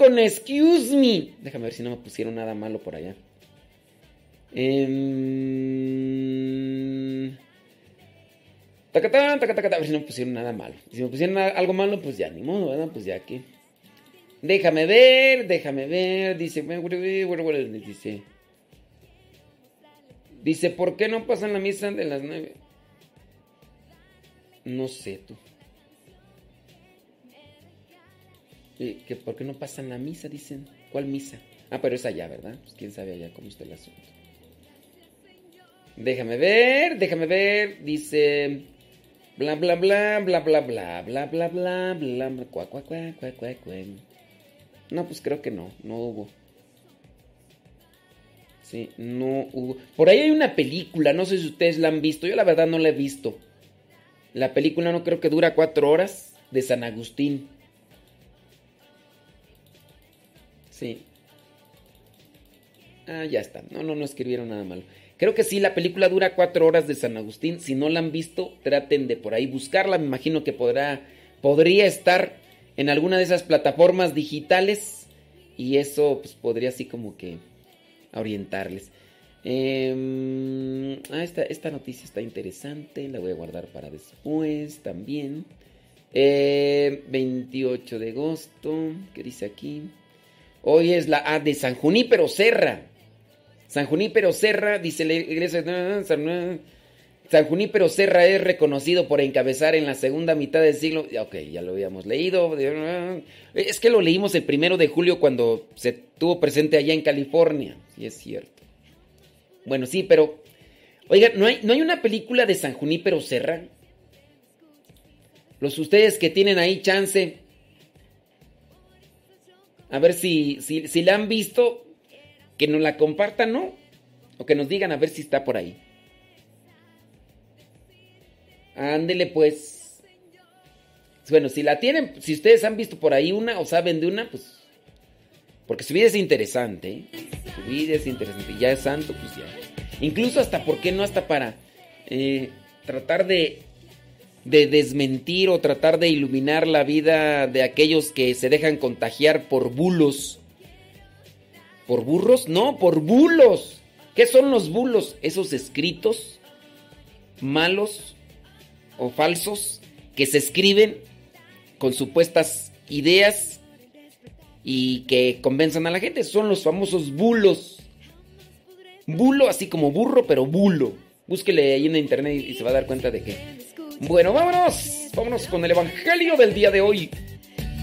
con Excuse Me. Déjame ver si no me pusieron nada malo por allá. Eh... Tacatán, tacatán, a ver si no me pusieron nada malo. Si me pusieron algo malo, pues ya, ni modo, ¿verdad? Pues ya que. Déjame ver, déjame ver. Dice, dice. Dice, ¿por qué no pasan la misa de las nueve? No sé tú. ¿Que ¿Por qué no pasan la misa? Dicen. ¿Cuál misa? Ah, pero es allá, ¿verdad? Pues quién sabe allá cómo está el asunto. Déjame ver, déjame ver. Dice. Bla bla bla bla bla bla bla bla bla bla bla cua, cua, cua, cua, cua. No, pues creo que no, no hubo. Sí, no hubo. Por ahí hay una película, no sé si ustedes la han visto. Yo la verdad no la he visto. La película no creo que dura cuatro horas de San Agustín. Sí. Ah, ya está. No, no, no escribieron nada malo. Creo que sí, la película dura cuatro horas de San Agustín. Si no la han visto, traten de por ahí buscarla. Me imagino que podrá, podría estar en alguna de esas plataformas digitales. Y eso pues, podría así como que orientarles. Em, ah, esta, noticia está interesante. La voy a guardar para después también. 28 eh, de agosto. ¿Qué dice aquí? Hoy es la A de San Junípero Serra. San Junípero Serra, dice la iglesia. San Junípero Serra es reconocido por encabezar en la segunda mitad del siglo. Ok, ya lo habíamos leído. Es que lo leímos el primero de julio cuando se tuvo presente allá en California. Sí, es cierto. Bueno, sí, pero. Oiga, ¿no hay, ¿no hay una película de San Junípero Serra? Los ustedes que tienen ahí chance. A ver si, si, si la han visto que nos la compartan, ¿no? O que nos digan a ver si está por ahí. Ándele pues. Bueno, si la tienen, si ustedes han visto por ahí una o saben de una, pues... Porque su vida es interesante, ¿eh? Su vida es interesante. Ya es santo, pues ya. Incluso hasta, ¿por qué no? Hasta para eh, tratar de, de desmentir o tratar de iluminar la vida de aquellos que se dejan contagiar por bulos ¿Por burros? No, por bulos. ¿Qué son los bulos? Esos escritos malos o falsos que se escriben con supuestas ideas y que convenzan a la gente. Son los famosos bulos. Bulo, así como burro, pero bulo. Búsquele ahí en internet y se va a dar cuenta de que. Bueno, vámonos. Vámonos con el evangelio del día de hoy.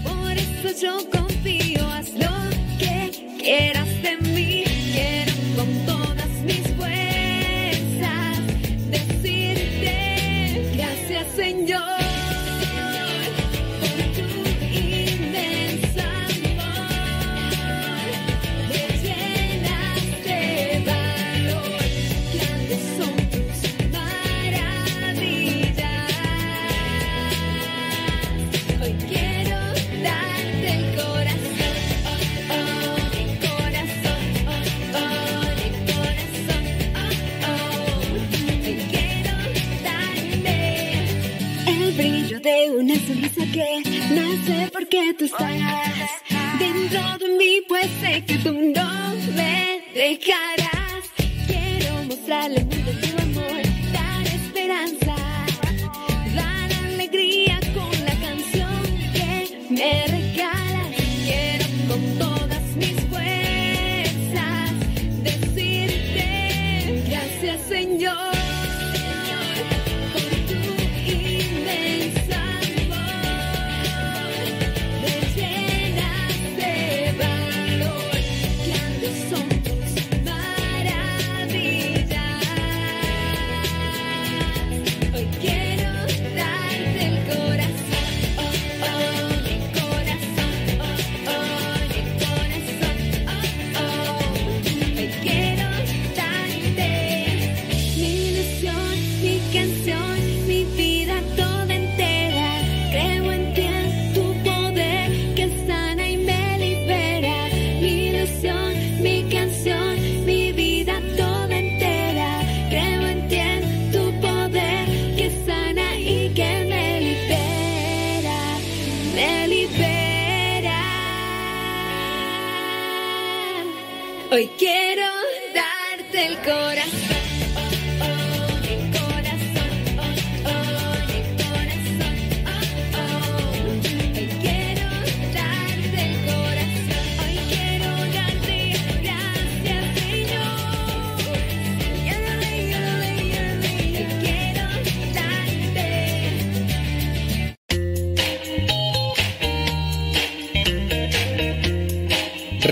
Por eso yo confío, haz lo que quieras. Una sonrisa que nace porque tú estás dentro de mí, pues sé que tú no me dejarás. Quiero mostrarle al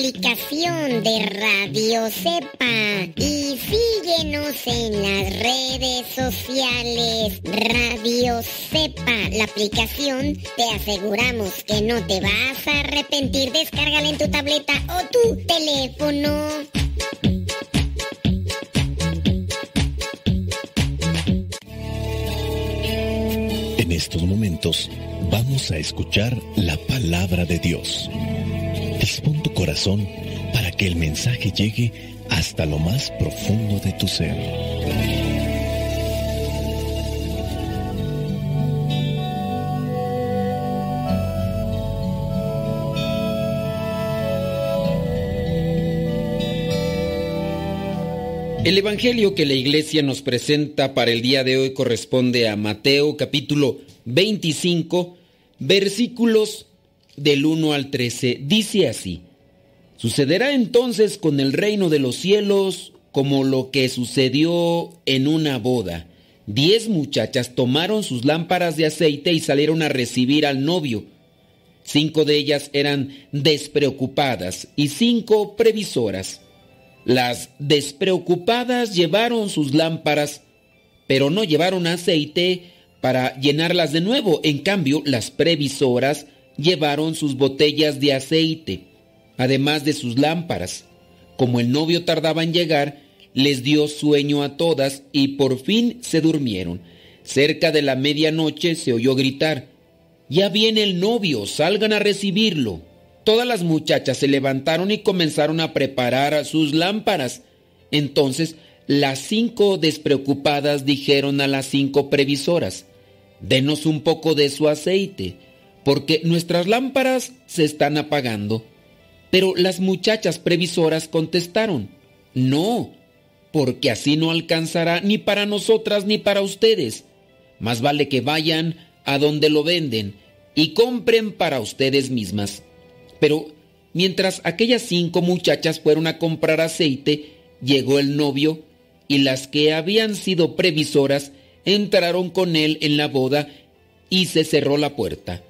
Aplicación de Radio Cepa y síguenos en las redes sociales. Radio Cepa, la aplicación, te aseguramos que no te vas a arrepentir. Descárgala en tu tableta o tu teléfono. En estos momentos vamos a escuchar la palabra de Dios. Dispón tu corazón para que el mensaje llegue hasta lo más profundo de tu ser. El Evangelio que la iglesia nos presenta para el día de hoy corresponde a Mateo capítulo 25 versículos del 1 al 13 dice así, Sucederá entonces con el reino de los cielos como lo que sucedió en una boda. Diez muchachas tomaron sus lámparas de aceite y salieron a recibir al novio. Cinco de ellas eran despreocupadas y cinco previsoras. Las despreocupadas llevaron sus lámparas, pero no llevaron aceite para llenarlas de nuevo. En cambio, las previsoras llevaron sus botellas de aceite, además de sus lámparas. Como el novio tardaba en llegar, les dio sueño a todas y por fin se durmieron. Cerca de la medianoche se oyó gritar, Ya viene el novio, salgan a recibirlo. Todas las muchachas se levantaron y comenzaron a preparar sus lámparas. Entonces las cinco despreocupadas dijeron a las cinco previsoras, Denos un poco de su aceite porque nuestras lámparas se están apagando. Pero las muchachas previsoras contestaron, no, porque así no alcanzará ni para nosotras ni para ustedes. Más vale que vayan a donde lo venden y compren para ustedes mismas. Pero mientras aquellas cinco muchachas fueron a comprar aceite, llegó el novio y las que habían sido previsoras entraron con él en la boda y se cerró la puerta.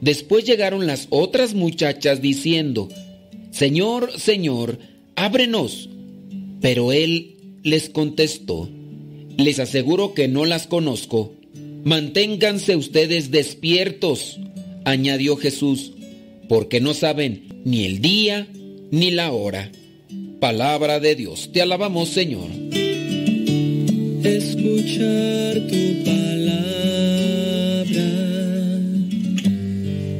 Después llegaron las otras muchachas diciendo, Señor, Señor, ábrenos. Pero él les contestó, les aseguro que no las conozco. Manténganse ustedes despiertos, añadió Jesús, porque no saben ni el día ni la hora. Palabra de Dios, te alabamos Señor. Escuchar tu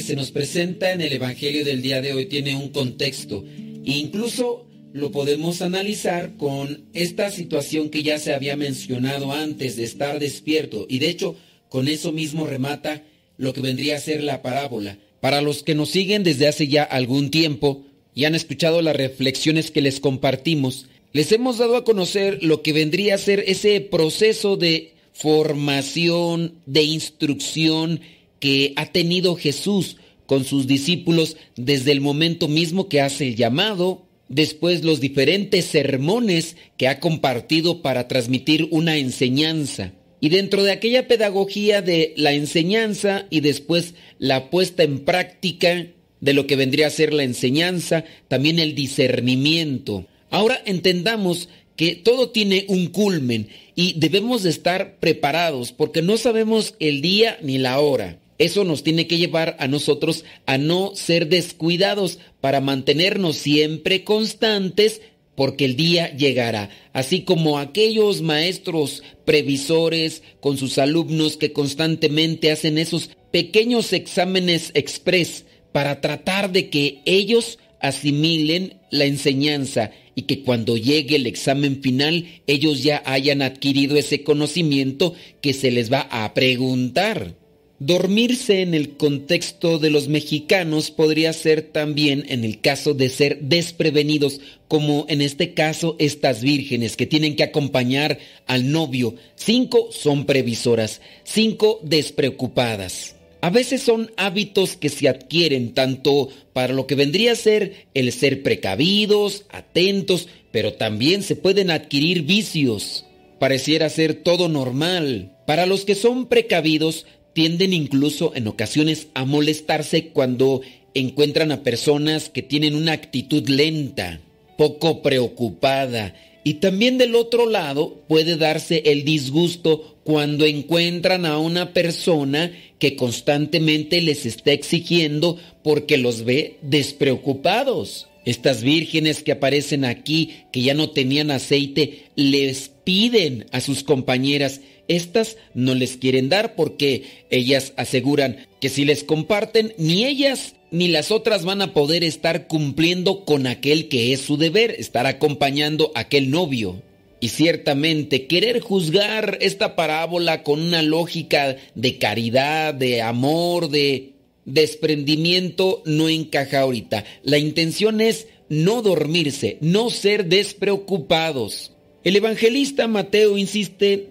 Se nos presenta en el Evangelio del día de hoy tiene un contexto. Incluso lo podemos analizar con esta situación que ya se había mencionado antes de estar despierto. Y de hecho, con eso mismo remata lo que vendría a ser la parábola. Para los que nos siguen desde hace ya algún tiempo y han escuchado las reflexiones que les compartimos, les hemos dado a conocer lo que vendría a ser ese proceso de formación, de instrucción que ha tenido Jesús con sus discípulos desde el momento mismo que hace el llamado, después los diferentes sermones que ha compartido para transmitir una enseñanza. Y dentro de aquella pedagogía de la enseñanza y después la puesta en práctica de lo que vendría a ser la enseñanza, también el discernimiento. Ahora entendamos que todo tiene un culmen y debemos de estar preparados porque no sabemos el día ni la hora. Eso nos tiene que llevar a nosotros a no ser descuidados para mantenernos siempre constantes porque el día llegará, así como aquellos maestros previsores con sus alumnos que constantemente hacen esos pequeños exámenes express para tratar de que ellos asimilen la enseñanza y que cuando llegue el examen final ellos ya hayan adquirido ese conocimiento que se les va a preguntar. Dormirse en el contexto de los mexicanos podría ser también en el caso de ser desprevenidos, como en este caso estas vírgenes que tienen que acompañar al novio. Cinco son previsoras, cinco despreocupadas. A veces son hábitos que se adquieren tanto para lo que vendría a ser el ser precavidos, atentos, pero también se pueden adquirir vicios. Pareciera ser todo normal. Para los que son precavidos, tienden incluso en ocasiones a molestarse cuando encuentran a personas que tienen una actitud lenta, poco preocupada. Y también del otro lado puede darse el disgusto cuando encuentran a una persona que constantemente les está exigiendo porque los ve despreocupados. Estas vírgenes que aparecen aquí, que ya no tenían aceite, les piden a sus compañeras, estas no les quieren dar porque ellas aseguran que si les comparten, ni ellas ni las otras van a poder estar cumpliendo con aquel que es su deber, estar acompañando a aquel novio. Y ciertamente querer juzgar esta parábola con una lógica de caridad, de amor, de desprendimiento no encaja ahorita. La intención es no dormirse, no ser despreocupados. El evangelista Mateo insiste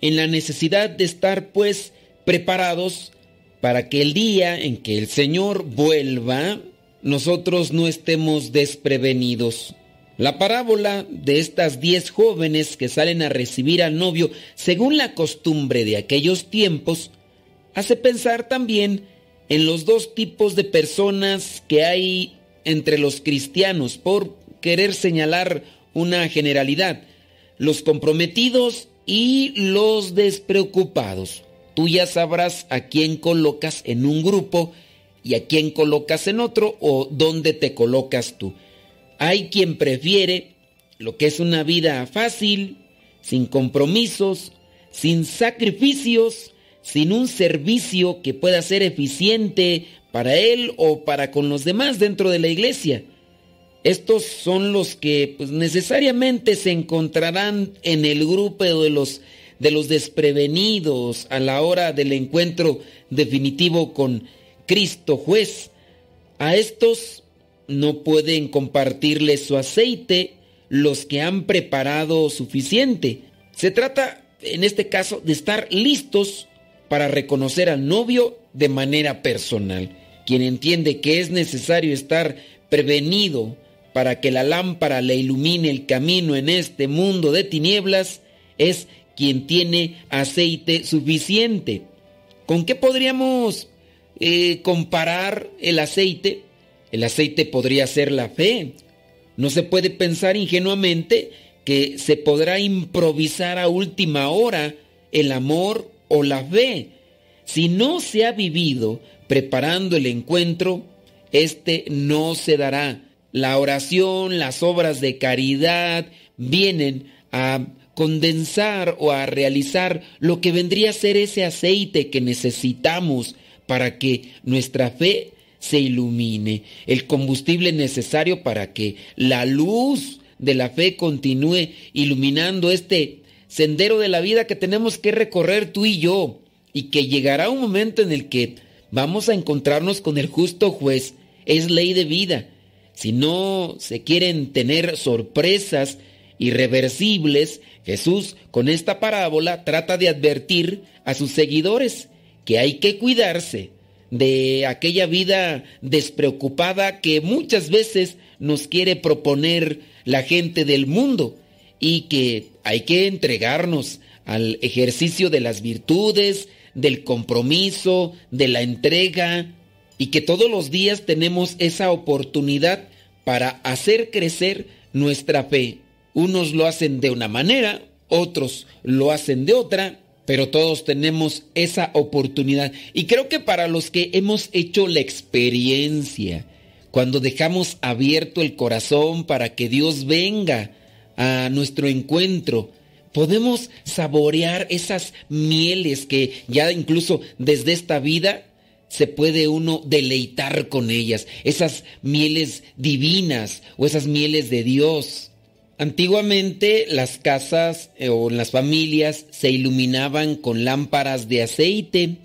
en la necesidad de estar pues preparados para que el día en que el Señor vuelva, nosotros no estemos desprevenidos. La parábola de estas diez jóvenes que salen a recibir al novio, según la costumbre de aquellos tiempos, hace pensar también en los dos tipos de personas que hay entre los cristianos, por querer señalar una generalidad, los comprometidos y los despreocupados. Tú ya sabrás a quién colocas en un grupo y a quién colocas en otro o dónde te colocas tú. Hay quien prefiere lo que es una vida fácil, sin compromisos, sin sacrificios, sin un servicio que pueda ser eficiente para él o para con los demás dentro de la iglesia. Estos son los que pues, necesariamente se encontrarán en el grupo de los, de los desprevenidos a la hora del encuentro definitivo con Cristo juez. A estos no pueden compartirles su aceite los que han preparado suficiente. Se trata, en este caso, de estar listos para reconocer al novio de manera personal. Quien entiende que es necesario estar prevenido para que la lámpara le ilumine el camino en este mundo de tinieblas es quien tiene aceite suficiente. ¿Con qué podríamos eh, comparar el aceite? El aceite podría ser la fe. No se puede pensar ingenuamente que se podrá improvisar a última hora el amor o la fe. Si no se ha vivido preparando el encuentro, este no se dará la oración, las obras de caridad vienen a condensar o a realizar lo que vendría a ser ese aceite que necesitamos para que nuestra fe se ilumine, el combustible necesario para que la luz de la fe continúe iluminando este sendero de la vida que tenemos que recorrer tú y yo, y que llegará un momento en el que vamos a encontrarnos con el justo juez. Es ley de vida. Si no se quieren tener sorpresas irreversibles, Jesús con esta parábola trata de advertir a sus seguidores que hay que cuidarse de aquella vida despreocupada que muchas veces nos quiere proponer la gente del mundo y que hay que entregarnos al ejercicio de las virtudes, del compromiso, de la entrega y que todos los días tenemos esa oportunidad para hacer crecer nuestra fe. Unos lo hacen de una manera, otros lo hacen de otra, pero todos tenemos esa oportunidad. Y creo que para los que hemos hecho la experiencia, cuando dejamos abierto el corazón para que Dios venga a nuestro encuentro, podemos saborear esas mieles que ya incluso desde esta vida se puede uno deleitar con ellas, esas mieles divinas o esas mieles de Dios. Antiguamente las casas eh, o las familias se iluminaban con lámparas de aceite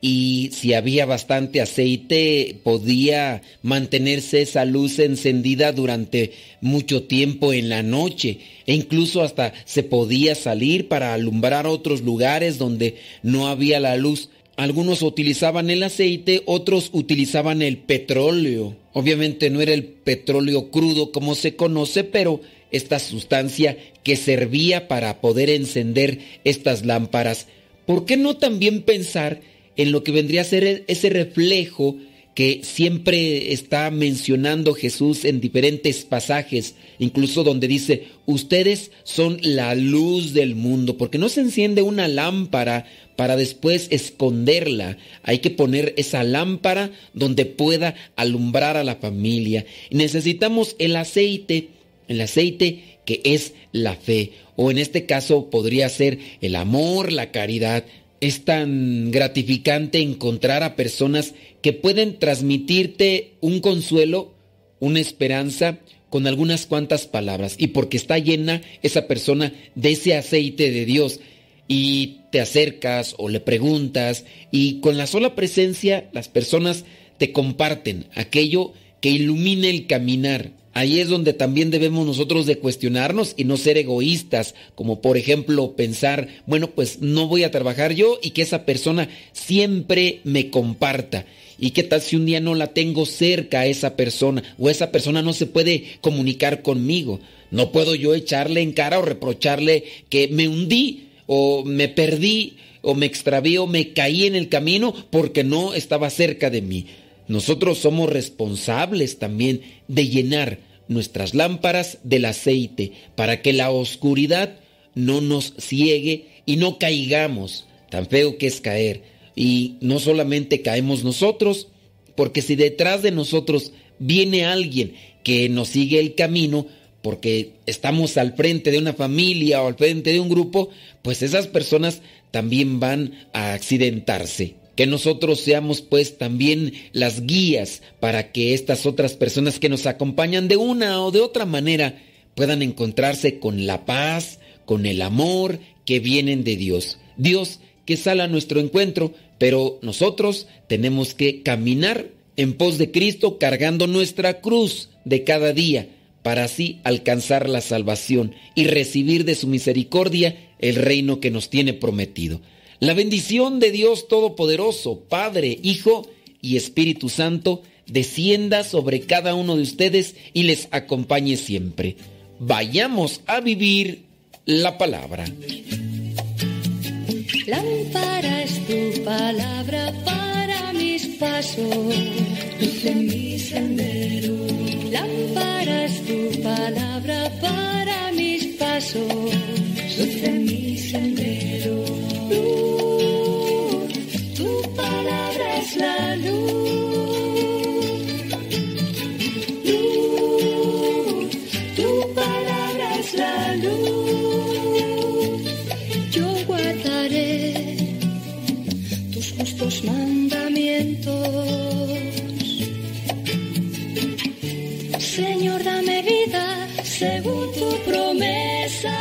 y si había bastante aceite podía mantenerse esa luz encendida durante mucho tiempo en la noche e incluso hasta se podía salir para alumbrar otros lugares donde no había la luz. Algunos utilizaban el aceite, otros utilizaban el petróleo. Obviamente no era el petróleo crudo como se conoce, pero esta sustancia que servía para poder encender estas lámparas. ¿Por qué no también pensar en lo que vendría a ser ese reflejo que siempre está mencionando Jesús en diferentes pasajes, incluso donde dice, ustedes son la luz del mundo, porque no se enciende una lámpara para después esconderla, hay que poner esa lámpara donde pueda alumbrar a la familia. Necesitamos el aceite el aceite que es la fe, o en este caso podría ser el amor, la caridad. Es tan gratificante encontrar a personas que pueden transmitirte un consuelo, una esperanza, con algunas cuantas palabras, y porque está llena esa persona de ese aceite de Dios, y te acercas o le preguntas, y con la sola presencia las personas te comparten aquello que ilumina el caminar, Ahí es donde también debemos nosotros de cuestionarnos y no ser egoístas, como por ejemplo pensar, bueno, pues no voy a trabajar yo y que esa persona siempre me comparta. ¿Y qué tal si un día no la tengo cerca a esa persona o esa persona no se puede comunicar conmigo? No puedo yo echarle en cara o reprocharle que me hundí o me perdí o me extravío o me caí en el camino porque no estaba cerca de mí. Nosotros somos responsables también de llenar nuestras lámparas del aceite para que la oscuridad no nos ciegue y no caigamos, tan feo que es caer. Y no solamente caemos nosotros, porque si detrás de nosotros viene alguien que nos sigue el camino, porque estamos al frente de una familia o al frente de un grupo, pues esas personas también van a accidentarse que nosotros seamos pues también las guías para que estas otras personas que nos acompañan de una o de otra manera puedan encontrarse con la paz, con el amor que vienen de Dios. Dios que sale a nuestro encuentro, pero nosotros tenemos que caminar en pos de Cristo cargando nuestra cruz de cada día para así alcanzar la salvación y recibir de su misericordia el reino que nos tiene prometido. La bendición de Dios Todopoderoso, Padre, Hijo y Espíritu Santo, descienda sobre cada uno de ustedes y les acompañe siempre. Vayamos a vivir la palabra. Lámpara tu palabra para mis pasos, luz en mi sendero. Lámpara tu palabra para mis pasos, luz en mi sendero. Luz, tu palabra es la Señor, dame vida según tu promesa.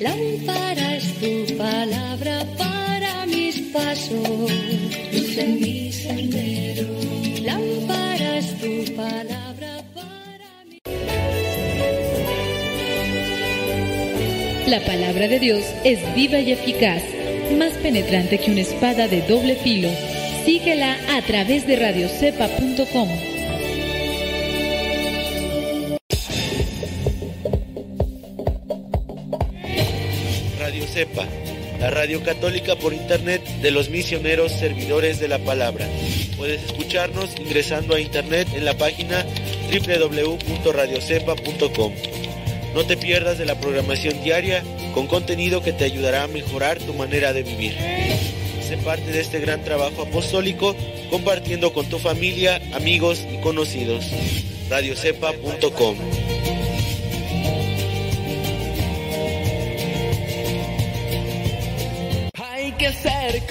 Lámpara es tu palabra para mis pasos, en mi sendero. Lámpara es tu palabra. La palabra de Dios es viva y eficaz más penetrante que una espada de doble filo. Síguela a través de radiocepa.com. Radio Cepa, la radio católica por internet de los misioneros servidores de la palabra. Puedes escucharnos ingresando a internet en la página www.radiocepa.com. No te pierdas de la programación diaria con contenido que te ayudará a mejorar tu manera de vivir. Sé parte de este gran trabajo apostólico compartiendo con tu familia, amigos y conocidos. radiocepa.com Hay que ser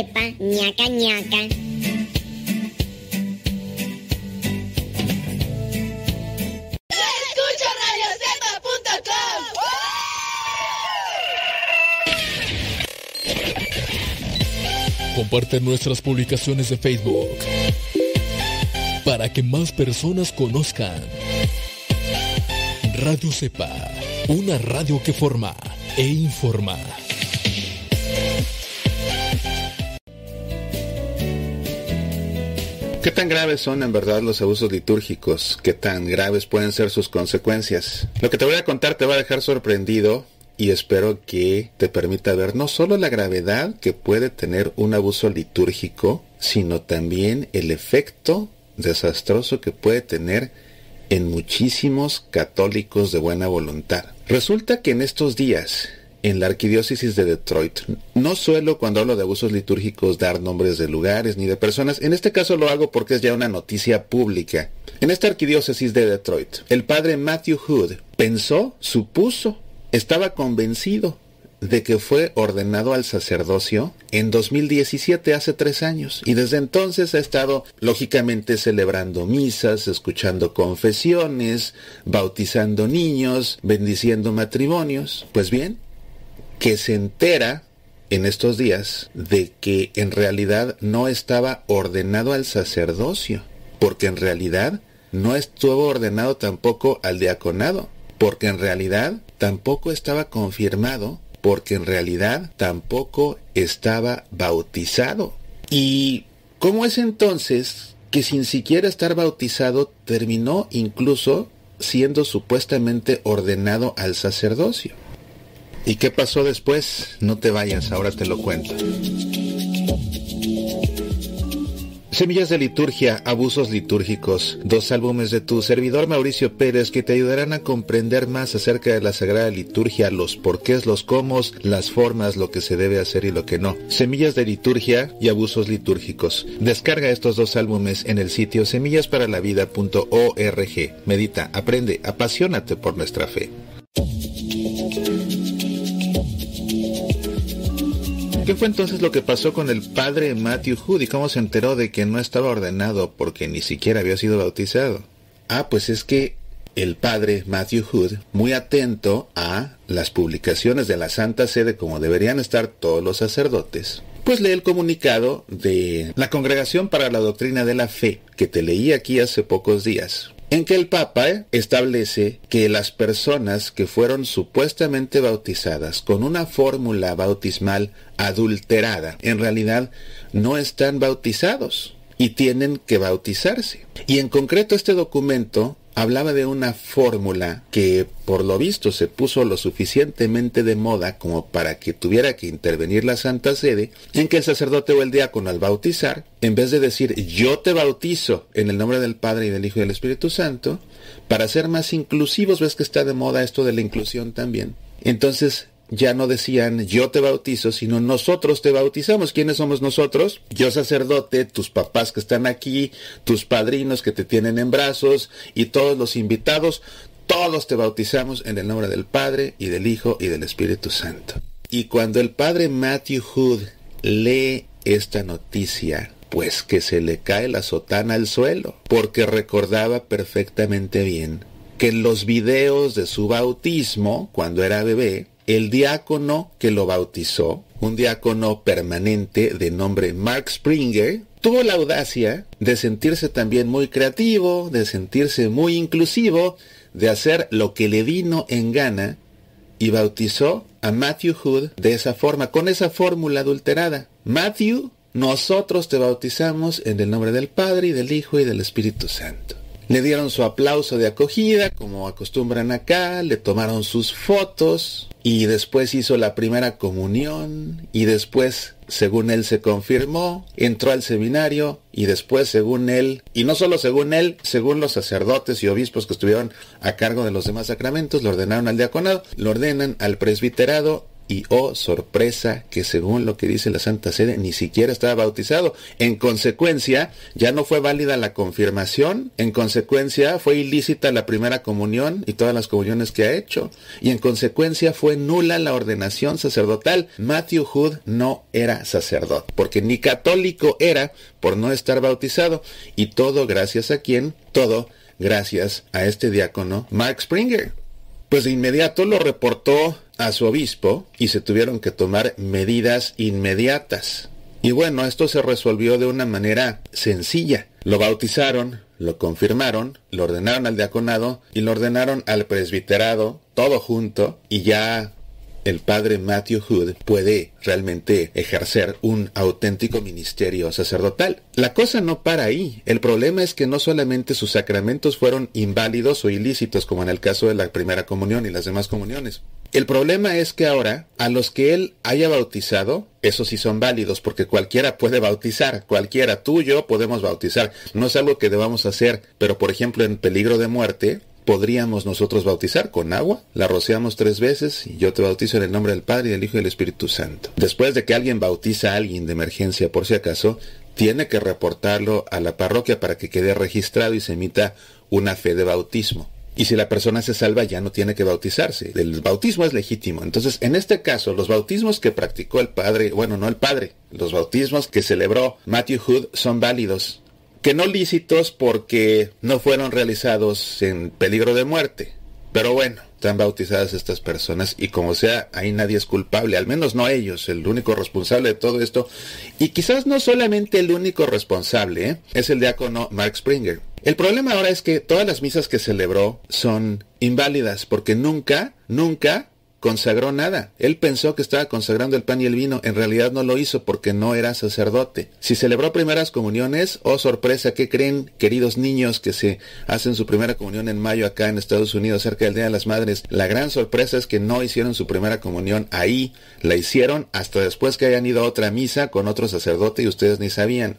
Radio Cepa, ñaca ñaca. Escucha. Comparte nuestras publicaciones de Facebook para que más personas conozcan. Radio Cepa, una radio que forma e informa. Graves son en verdad los abusos litúrgicos? ¿Qué tan graves pueden ser sus consecuencias? Lo que te voy a contar te va a dejar sorprendido y espero que te permita ver no solo la gravedad que puede tener un abuso litúrgico, sino también el efecto desastroso que puede tener en muchísimos católicos de buena voluntad. Resulta que en estos días, en la arquidiócesis de Detroit, no suelo cuando hablo de abusos litúrgicos dar nombres de lugares ni de personas, en este caso lo hago porque es ya una noticia pública. En esta arquidiócesis de Detroit, el padre Matthew Hood pensó, supuso, estaba convencido de que fue ordenado al sacerdocio en 2017, hace tres años. Y desde entonces ha estado, lógicamente, celebrando misas, escuchando confesiones, bautizando niños, bendiciendo matrimonios. Pues bien, que se entera en estos días de que en realidad no estaba ordenado al sacerdocio, porque en realidad no estuvo ordenado tampoco al diaconado, porque en realidad tampoco estaba confirmado porque en realidad tampoco estaba bautizado. ¿Y cómo es entonces que sin siquiera estar bautizado terminó incluso siendo supuestamente ordenado al sacerdocio? ¿Y qué pasó después? No te vayas, ahora te lo cuento. Semillas de liturgia, abusos litúrgicos, dos álbumes de tu servidor Mauricio Pérez que te ayudarán a comprender más acerca de la Sagrada Liturgia, los porqués, los cómo, las formas, lo que se debe hacer y lo que no. Semillas de liturgia y abusos litúrgicos. Descarga estos dos álbumes en el sitio semillasparalavida.org. Medita, aprende, apasionate por nuestra fe. ¿Qué fue entonces lo que pasó con el padre Matthew Hood y cómo se enteró de que no estaba ordenado porque ni siquiera había sido bautizado? Ah, pues es que el padre Matthew Hood, muy atento a las publicaciones de la Santa Sede como deberían estar todos los sacerdotes, pues lee el comunicado de la Congregación para la Doctrina de la Fe, que te leí aquí hace pocos días en que el Papa establece que las personas que fueron supuestamente bautizadas con una fórmula bautismal adulterada, en realidad no están bautizados y tienen que bautizarse. Y en concreto este documento hablaba de una fórmula que por lo visto se puso lo suficientemente de moda como para que tuviera que intervenir la Santa Sede, en que el sacerdote o el diácono al bautizar, en vez de decir yo te bautizo en el nombre del Padre y del Hijo y del Espíritu Santo, para ser más inclusivos, ves que está de moda esto de la inclusión también, entonces ya no decían yo te bautizo, sino nosotros te bautizamos. ¿Quiénes somos nosotros? Yo sacerdote, tus papás que están aquí, tus padrinos que te tienen en brazos y todos los invitados, todos te bautizamos en el nombre del Padre y del Hijo y del Espíritu Santo. Y cuando el padre Matthew Hood lee esta noticia, pues que se le cae la sotana al suelo, porque recordaba perfectamente bien que en los videos de su bautismo, cuando era bebé, el diácono que lo bautizó, un diácono permanente de nombre Mark Springer, tuvo la audacia de sentirse también muy creativo, de sentirse muy inclusivo, de hacer lo que le vino en gana y bautizó a Matthew Hood de esa forma, con esa fórmula adulterada. Matthew, nosotros te bautizamos en el nombre del Padre y del Hijo y del Espíritu Santo. Le dieron su aplauso de acogida, como acostumbran acá, le tomaron sus fotos y después hizo la primera comunión y después, según él se confirmó, entró al seminario y después, según él, y no solo según él, según los sacerdotes y obispos que estuvieron a cargo de los demás sacramentos, lo ordenaron al diaconado, lo ordenan al presbiterado y oh sorpresa que según lo que dice la Santa Sede ni siquiera estaba bautizado. En consecuencia, ya no fue válida la confirmación, en consecuencia fue ilícita la primera comunión y todas las comuniones que ha hecho, y en consecuencia fue nula la ordenación sacerdotal. Matthew Hood no era sacerdote, porque ni católico era por no estar bautizado, y todo gracias a quién, todo gracias a este diácono Mark Springer. Pues de inmediato lo reportó a su obispo y se tuvieron que tomar medidas inmediatas. Y bueno, esto se resolvió de una manera sencilla. Lo bautizaron, lo confirmaron, lo ordenaron al diaconado y lo ordenaron al presbiterado, todo junto, y ya el padre Matthew Hood puede realmente ejercer un auténtico ministerio sacerdotal. La cosa no para ahí. El problema es que no solamente sus sacramentos fueron inválidos o ilícitos, como en el caso de la primera comunión y las demás comuniones. El problema es que ahora, a los que él haya bautizado, esos sí son válidos, porque cualquiera puede bautizar, cualquiera, tú y yo podemos bautizar. No es algo que debamos hacer, pero por ejemplo en peligro de muerte, podríamos nosotros bautizar con agua. La rociamos tres veces y yo te bautizo en el nombre del Padre y del Hijo y del Espíritu Santo. Después de que alguien bautiza a alguien de emergencia, por si acaso, tiene que reportarlo a la parroquia para que quede registrado y se emita una fe de bautismo. Y si la persona se salva ya no tiene que bautizarse. El bautismo es legítimo. Entonces, en este caso, los bautismos que practicó el padre, bueno, no el padre, los bautismos que celebró Matthew Hood son válidos. Que no lícitos porque no fueron realizados en peligro de muerte. Pero bueno, están bautizadas estas personas y como sea, ahí nadie es culpable, al menos no ellos, el único responsable de todo esto. Y quizás no solamente el único responsable, ¿eh? es el diácono Mark Springer. El problema ahora es que todas las misas que celebró son inválidas porque nunca, nunca consagró nada. Él pensó que estaba consagrando el pan y el vino. En realidad no lo hizo porque no era sacerdote. Si celebró primeras comuniones, oh sorpresa, ¿qué creen, queridos niños que se hacen su primera comunión en mayo acá en Estados Unidos, cerca del Día de las Madres? La gran sorpresa es que no hicieron su primera comunión ahí. La hicieron hasta después que hayan ido a otra misa con otro sacerdote y ustedes ni sabían.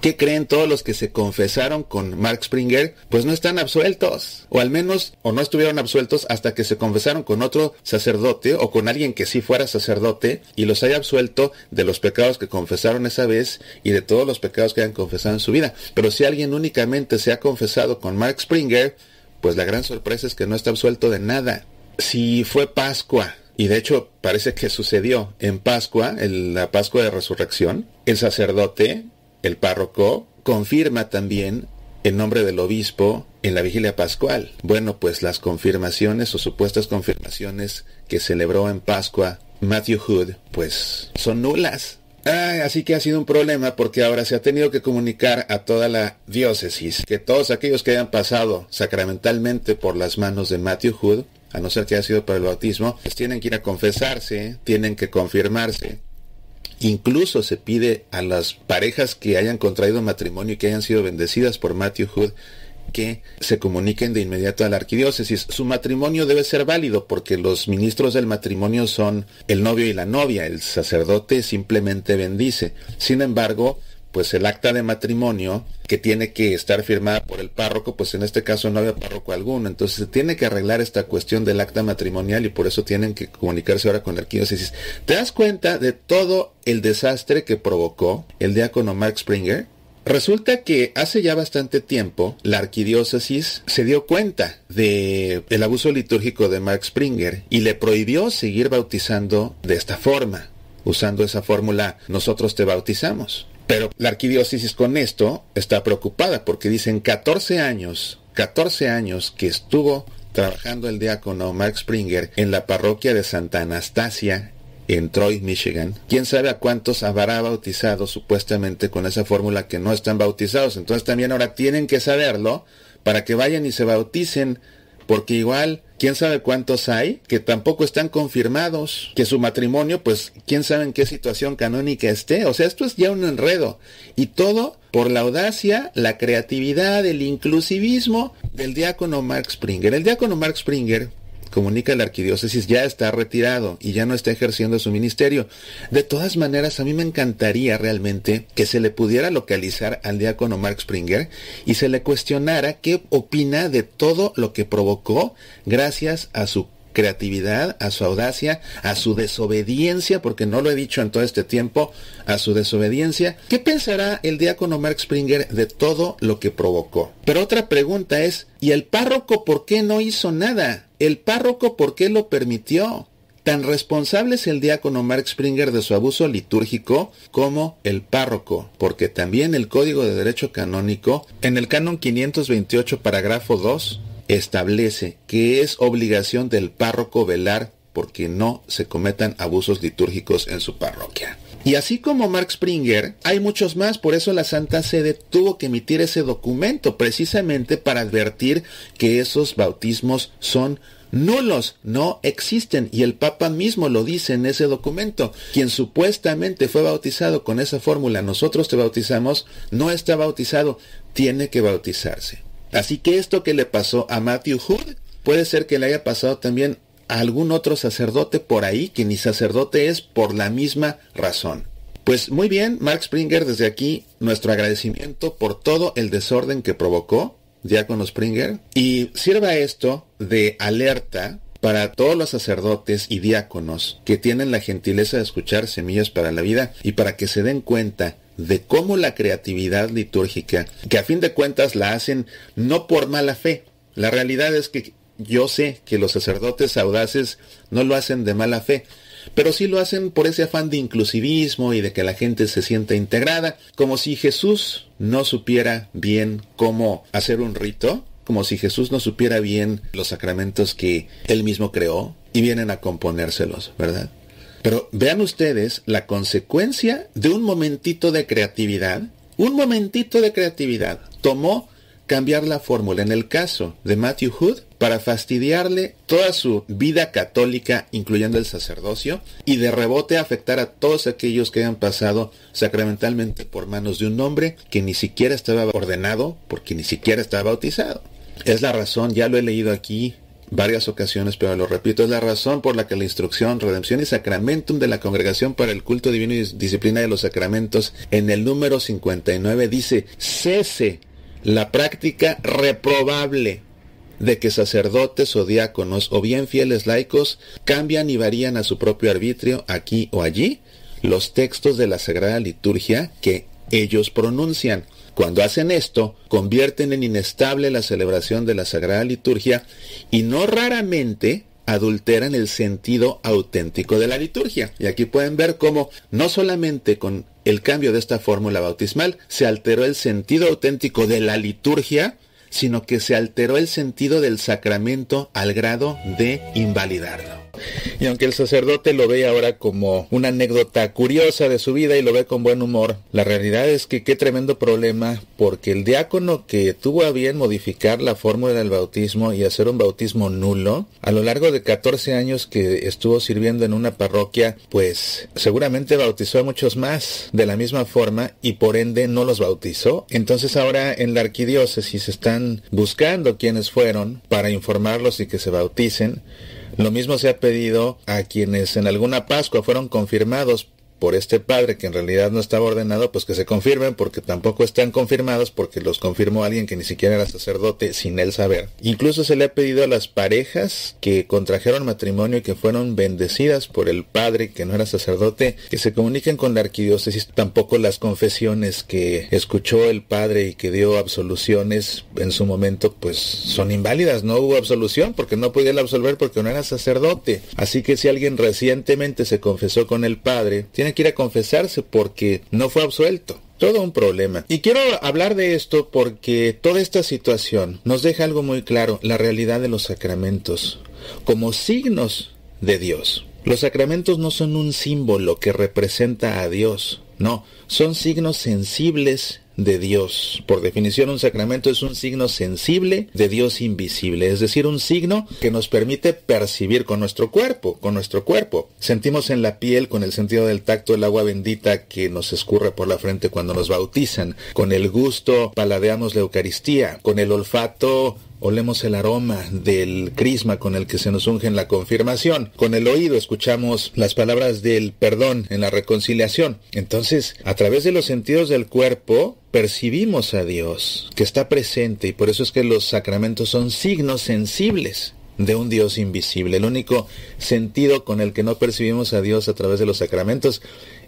¿Qué creen todos los que se confesaron con Mark Springer? Pues no están absueltos, o al menos, o no estuvieron absueltos hasta que se confesaron con otro sacerdote o con alguien que sí fuera sacerdote y los haya absuelto de los pecados que confesaron esa vez y de todos los pecados que hayan confesado en su vida. Pero si alguien únicamente se ha confesado con Mark Springer, pues la gran sorpresa es que no está absuelto de nada. Si fue Pascua, y de hecho parece que sucedió en Pascua, en la Pascua de Resurrección, el sacerdote el párroco confirma también el nombre del obispo en la vigilia pascual. Bueno, pues las confirmaciones o supuestas confirmaciones que celebró en Pascua Matthew Hood, pues son nulas. así que ha sido un problema porque ahora se ha tenido que comunicar a toda la diócesis que todos aquellos que hayan pasado sacramentalmente por las manos de Matthew Hood, a no ser que haya sido para el bautismo, pues tienen que ir a confesarse, tienen que confirmarse Incluso se pide a las parejas que hayan contraído matrimonio y que hayan sido bendecidas por Matthew Hood que se comuniquen de inmediato a la arquidiócesis. Su matrimonio debe ser válido porque los ministros del matrimonio son el novio y la novia. El sacerdote simplemente bendice. Sin embargo, pues el acta de matrimonio que tiene que estar firmada por el párroco, pues en este caso no había párroco alguno. Entonces se tiene que arreglar esta cuestión del acta matrimonial y por eso tienen que comunicarse ahora con la arquidiócesis. ¿Te das cuenta de todo el desastre que provocó el diácono Mark Springer? Resulta que hace ya bastante tiempo la arquidiócesis se dio cuenta de el abuso litúrgico de Mark Springer y le prohibió seguir bautizando de esta forma, usando esa fórmula nosotros te bautizamos. Pero la arquidiócesis con esto está preocupada porque dicen 14 años, 14 años que estuvo trabajando el diácono Mark Springer en la parroquia de Santa Anastasia en Troy, Michigan. ¿Quién sabe a cuántos habrá bautizado supuestamente con esa fórmula que no están bautizados? Entonces también ahora tienen que saberlo para que vayan y se bauticen porque igual, quién sabe cuántos hay que tampoco están confirmados, que su matrimonio, pues, quién sabe en qué situación canónica esté. O sea, esto es ya un enredo. Y todo por la audacia, la creatividad, el inclusivismo del diácono Mark Springer. El diácono Mark Springer comunica la arquidiócesis ya está retirado y ya no está ejerciendo su ministerio. De todas maneras, a mí me encantaría realmente que se le pudiera localizar al diácono Mark Springer y se le cuestionara qué opina de todo lo que provocó gracias a su creatividad, a su audacia, a su desobediencia, porque no lo he dicho en todo este tiempo, a su desobediencia. ¿Qué pensará el diácono Mark Springer de todo lo que provocó? Pero otra pregunta es, ¿y el párroco por qué no hizo nada? ¿El párroco por qué lo permitió? Tan responsable es el diácono Mark Springer de su abuso litúrgico como el párroco, porque también el Código de Derecho Canónico, en el canon 528, parágrafo 2, establece que es obligación del párroco velar porque no se cometan abusos litúrgicos en su parroquia. Y así como Mark Springer, hay muchos más, por eso la Santa Sede tuvo que emitir ese documento precisamente para advertir que esos bautismos son nulos, no existen. Y el Papa mismo lo dice en ese documento. Quien supuestamente fue bautizado con esa fórmula, nosotros te bautizamos, no está bautizado, tiene que bautizarse. Así que esto que le pasó a Matthew Hood puede ser que le haya pasado también a algún otro sacerdote por ahí que ni sacerdote es por la misma razón. Pues muy bien, Mark Springer, desde aquí nuestro agradecimiento por todo el desorden que provocó Diácono Springer y sirva esto de alerta para todos los sacerdotes y diáconos que tienen la gentileza de escuchar Semillas para la Vida y para que se den cuenta de cómo la creatividad litúrgica, que a fin de cuentas la hacen no por mala fe, la realidad es que yo sé que los sacerdotes audaces no lo hacen de mala fe, pero sí lo hacen por ese afán de inclusivismo y de que la gente se sienta integrada, como si Jesús no supiera bien cómo hacer un rito, como si Jesús no supiera bien los sacramentos que él mismo creó y vienen a componérselos, ¿verdad? Pero vean ustedes la consecuencia de un momentito de creatividad. Un momentito de creatividad tomó cambiar la fórmula en el caso de Matthew Hood para fastidiarle toda su vida católica, incluyendo el sacerdocio, y de rebote afectar a todos aquellos que hayan pasado sacramentalmente por manos de un hombre que ni siquiera estaba ordenado, porque ni siquiera estaba bautizado. Es la razón, ya lo he leído aquí varias ocasiones, pero lo repito, es la razón por la que la instrucción, redención y sacramentum de la Congregación para el Culto Divino y Disciplina de los Sacramentos en el número 59 dice, cese la práctica reprobable de que sacerdotes o diáconos o bien fieles laicos cambian y varían a su propio arbitrio aquí o allí los textos de la Sagrada Liturgia que ellos pronuncian. Cuando hacen esto, convierten en inestable la celebración de la Sagrada Liturgia y no raramente adulteran el sentido auténtico de la liturgia. Y aquí pueden ver cómo no solamente con el cambio de esta fórmula bautismal se alteró el sentido auténtico de la liturgia, sino que se alteró el sentido del sacramento al grado de invalidarlo. Y aunque el sacerdote lo ve ahora como una anécdota curiosa de su vida y lo ve con buen humor, la realidad es que qué tremendo problema porque el diácono que tuvo a bien modificar la fórmula del bautismo y hacer un bautismo nulo, a lo largo de 14 años que estuvo sirviendo en una parroquia, pues seguramente bautizó a muchos más de la misma forma y por ende no los bautizó. Entonces ahora en la arquidiócesis están buscando quienes fueron para informarlos y que se bauticen lo mismo se ha pedido a quienes en alguna Pascua fueron confirmados por este padre que en realidad no estaba ordenado, pues que se confirmen porque tampoco están confirmados porque los confirmó alguien que ni siquiera era sacerdote sin él saber. Incluso se le ha pedido a las parejas que contrajeron matrimonio y que fueron bendecidas por el padre que no era sacerdote que se comuniquen con la arquidiócesis. Tampoco las confesiones que escuchó el padre y que dio absoluciones en su momento pues son inválidas. No hubo absolución porque no podía absolver porque no era sacerdote. Así que si alguien recientemente se confesó con el padre, tiene que confesarse porque no fue absuelto. Todo un problema. Y quiero hablar de esto porque toda esta situación nos deja algo muy claro, la realidad de los sacramentos, como signos de Dios. Los sacramentos no son un símbolo que representa a Dios, no, son signos sensibles de Dios. Por definición, un sacramento es un signo sensible de Dios invisible, es decir, un signo que nos permite percibir con nuestro cuerpo, con nuestro cuerpo. Sentimos en la piel, con el sentido del tacto, el agua bendita que nos escurre por la frente cuando nos bautizan. Con el gusto paladeamos la Eucaristía. Con el olfato olemos el aroma del crisma con el que se nos unge en la confirmación. Con el oído escuchamos las palabras del perdón en la reconciliación. Entonces, a través de los sentidos del cuerpo, percibimos a Dios, que está presente, y por eso es que los sacramentos son signos sensibles de un Dios invisible. El único sentido con el que no percibimos a Dios a través de los sacramentos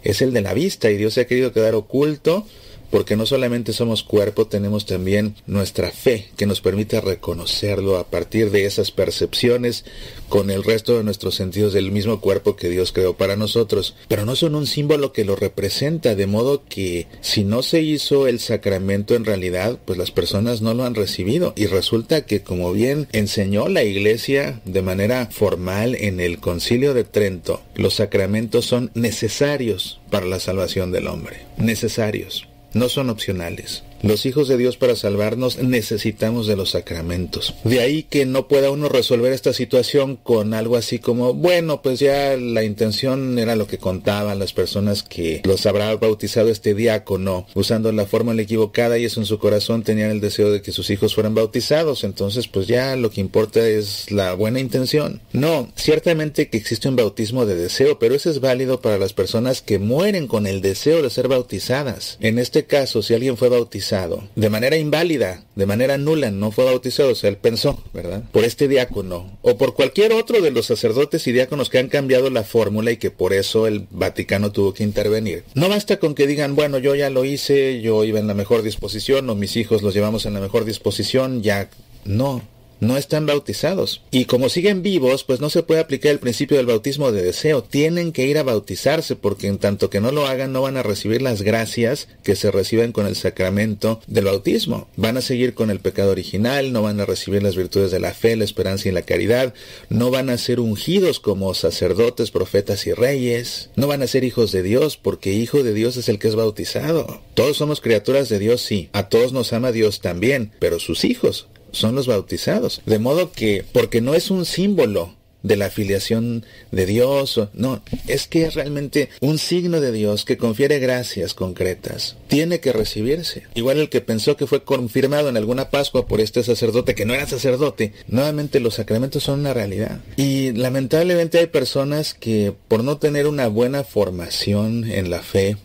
es el de la vista, y Dios se ha querido quedar oculto porque no solamente somos cuerpo, tenemos también nuestra fe que nos permite reconocerlo a partir de esas percepciones con el resto de nuestros sentidos del mismo cuerpo que Dios creó para nosotros, pero no son un símbolo que lo representa, de modo que si no se hizo el sacramento en realidad, pues las personas no lo han recibido. Y resulta que como bien enseñó la iglesia de manera formal en el concilio de Trento, los sacramentos son necesarios para la salvación del hombre, necesarios no son opcionales. Los hijos de Dios para salvarnos necesitamos de los sacramentos. De ahí que no pueda uno resolver esta situación con algo así como, bueno, pues ya la intención era lo que contaban las personas que los habrá bautizado este diácono, usando la fórmula equivocada y eso en su corazón tenían el deseo de que sus hijos fueran bautizados. Entonces, pues ya lo que importa es la buena intención. No, ciertamente que existe un bautismo de deseo, pero eso es válido para las personas que mueren con el deseo de ser bautizadas. En este caso, si alguien fue bautizado, de manera inválida, de manera nula, no fue bautizado, o sea, él pensó, ¿verdad? Por este diácono o por cualquier otro de los sacerdotes y diáconos que han cambiado la fórmula y que por eso el Vaticano tuvo que intervenir. No basta con que digan, bueno, yo ya lo hice, yo iba en la mejor disposición o mis hijos los llevamos en la mejor disposición, ya no. No están bautizados. Y como siguen vivos, pues no se puede aplicar el principio del bautismo de deseo. Tienen que ir a bautizarse porque en tanto que no lo hagan no van a recibir las gracias que se reciben con el sacramento del bautismo. Van a seguir con el pecado original, no van a recibir las virtudes de la fe, la esperanza y la caridad, no van a ser ungidos como sacerdotes, profetas y reyes, no van a ser hijos de Dios porque hijo de Dios es el que es bautizado. Todos somos criaturas de Dios, sí, a todos nos ama Dios también, pero sus hijos son los bautizados. De modo que, porque no es un símbolo de la afiliación de Dios, no, es que es realmente un signo de Dios que confiere gracias concretas. Tiene que recibirse. Igual el que pensó que fue confirmado en alguna Pascua por este sacerdote que no era sacerdote, nuevamente los sacramentos son una realidad. Y lamentablemente hay personas que por no tener una buena formación en la fe,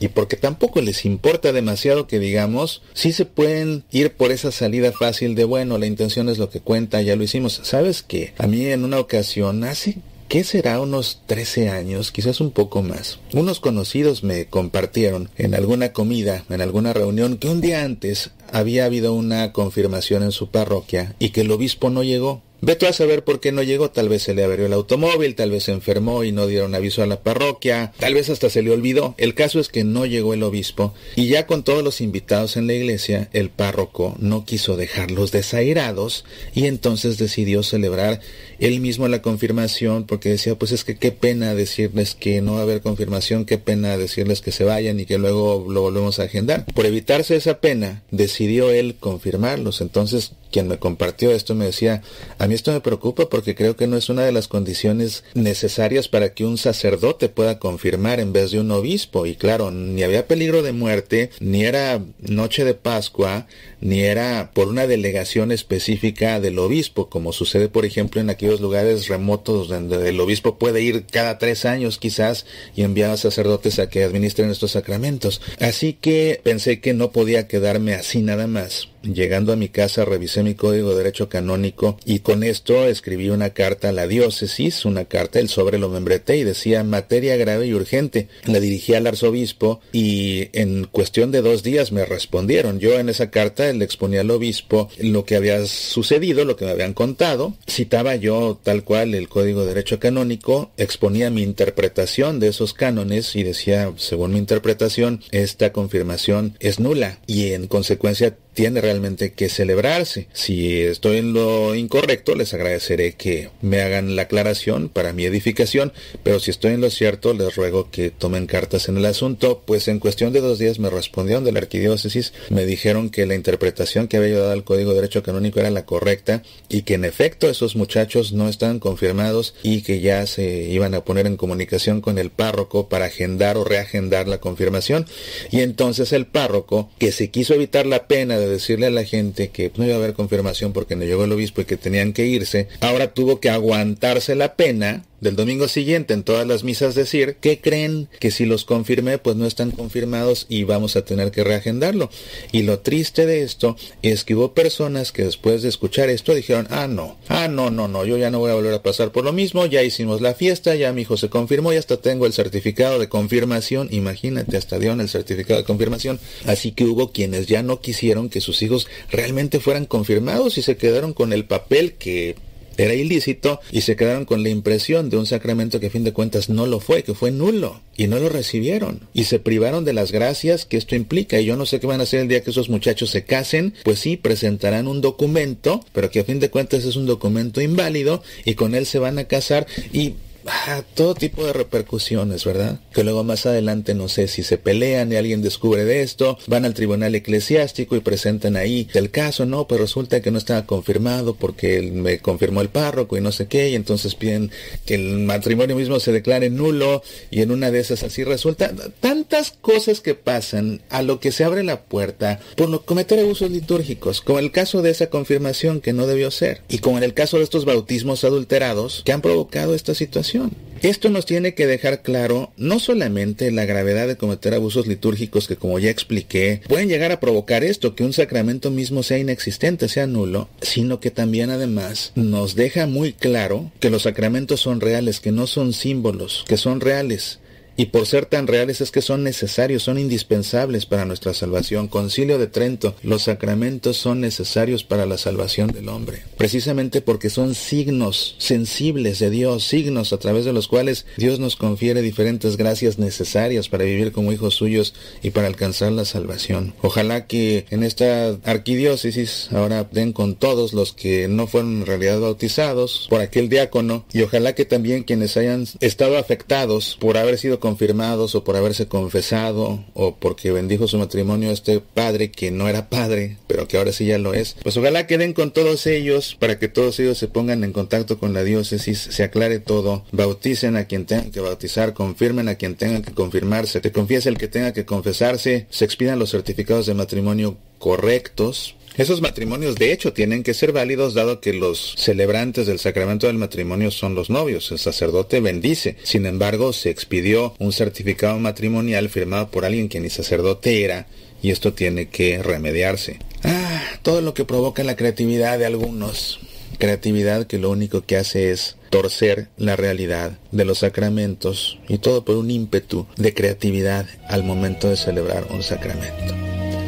y porque tampoco les importa demasiado que digamos, sí se pueden ir por esa salida fácil de bueno, la intención es lo que cuenta, ya lo hicimos. ¿Sabes qué? A mí en una ocasión, hace ¿Qué será unos 13 años, quizás un poco más? Unos conocidos me compartieron en alguna comida, en alguna reunión, que un día antes había habido una confirmación en su parroquia y que el obispo no llegó. Vete a saber por qué no llegó, tal vez se le averió el automóvil, tal vez se enfermó y no dieron aviso a la parroquia, tal vez hasta se le olvidó. El caso es que no llegó el obispo y ya con todos los invitados en la iglesia, el párroco no quiso dejarlos desairados y entonces decidió celebrar él mismo la confirmación porque decía, pues es que qué pena decirles que no va a haber confirmación, qué pena decirles que se vayan y que luego lo volvemos a agendar. Por evitarse esa pena, decidió él confirmarlos. Entonces, quien me compartió esto me decía, a mí esto me preocupa porque creo que no es una de las condiciones necesarias para que un sacerdote pueda confirmar en vez de un obispo. Y claro, ni había peligro de muerte, ni era noche de Pascua, ni era por una delegación específica del obispo, como sucede por ejemplo en aquellos lugares remotos donde el obispo puede ir cada tres años quizás y enviar a sacerdotes a que administren estos sacramentos. Así que pensé que no podía quedarme así nada más Llegando a mi casa revisé mi código de derecho canónico y con esto escribí una carta a la diócesis, una carta, el sobre lo membreté y decía materia grave y urgente. La dirigí al arzobispo y en cuestión de dos días me respondieron. Yo en esa carta le exponía al obispo lo que había sucedido, lo que me habían contado. Citaba yo tal cual el código de derecho canónico, exponía mi interpretación de esos cánones y decía, según mi interpretación, esta confirmación es nula y en consecuencia tiene realmente que celebrarse. Si estoy en lo incorrecto, les agradeceré que me hagan la aclaración para mi edificación, pero si estoy en lo cierto, les ruego que tomen cartas en el asunto, pues en cuestión de dos días me respondieron de la arquidiócesis, me dijeron que la interpretación que había dado al Código de Derecho Canónico era la correcta y que en efecto esos muchachos no estaban confirmados y que ya se iban a poner en comunicación con el párroco para agendar o reagendar la confirmación. Y entonces el párroco, que se quiso evitar la pena de decirle a la gente que no iba a haber confirmación porque no llegó el obispo y que tenían que irse, ahora tuvo que aguantarse la pena del domingo siguiente en todas las misas decir que creen que si los confirmé pues no están confirmados y vamos a tener que reagendarlo. Y lo triste de esto es que hubo personas que después de escuchar esto dijeron, ah no, ah no, no, no, yo ya no voy a volver a pasar por lo mismo, ya hicimos la fiesta, ya mi hijo se confirmó y hasta tengo el certificado de confirmación, imagínate, hasta dieron el certificado de confirmación. Así que hubo quienes ya no quisieron que sus hijos realmente fueran confirmados y se quedaron con el papel que era ilícito y se quedaron con la impresión de un sacramento que a fin de cuentas no lo fue, que fue nulo y no lo recibieron. Y se privaron de las gracias que esto implica. Y yo no sé qué van a hacer el día que esos muchachos se casen, pues sí, presentarán un documento, pero que a fin de cuentas es un documento inválido y con él se van a casar. Y Ah, todo tipo de repercusiones, ¿verdad? Que luego más adelante no sé si se pelean y alguien descubre de esto, van al tribunal eclesiástico y presentan ahí el caso, no, pero resulta que no estaba confirmado porque me confirmó el párroco y no sé qué, y entonces piden que el matrimonio mismo se declare nulo y en una de esas así resulta tantas cosas que pasan a lo que se abre la puerta por no cometer abusos litúrgicos, como el caso de esa confirmación que no debió ser y como en el caso de estos bautismos adulterados que han provocado esta situación. Esto nos tiene que dejar claro no solamente la gravedad de cometer abusos litúrgicos que como ya expliqué pueden llegar a provocar esto, que un sacramento mismo sea inexistente, sea nulo, sino que también además nos deja muy claro que los sacramentos son reales, que no son símbolos, que son reales y por ser tan reales es que son necesarios, son indispensables para nuestra salvación. Concilio de Trento, los sacramentos son necesarios para la salvación del hombre, precisamente porque son signos sensibles de Dios, signos a través de los cuales Dios nos confiere diferentes gracias necesarias para vivir como hijos suyos y para alcanzar la salvación. Ojalá que en esta arquidiócesis ahora den con todos los que no fueron en realidad bautizados por aquel diácono y ojalá que también quienes hayan estado afectados por haber sido confirmados o por haberse confesado o porque bendijo su matrimonio este padre que no era padre pero que ahora sí ya lo es pues ojalá que den con todos ellos para que todos ellos se pongan en contacto con la diócesis se aclare todo bauticen a quien tengan que bautizar confirmen a quien tengan que confirmarse te confiese el que tenga que confesarse se expidan los certificados de matrimonio correctos esos matrimonios de hecho tienen que ser válidos dado que los celebrantes del sacramento del matrimonio son los novios. El sacerdote bendice. Sin embargo, se expidió un certificado matrimonial firmado por alguien que ni sacerdote era y esto tiene que remediarse. Ah, todo lo que provoca la creatividad de algunos. Creatividad que lo único que hace es torcer la realidad de los sacramentos y todo por un ímpetu de creatividad al momento de celebrar un sacramento.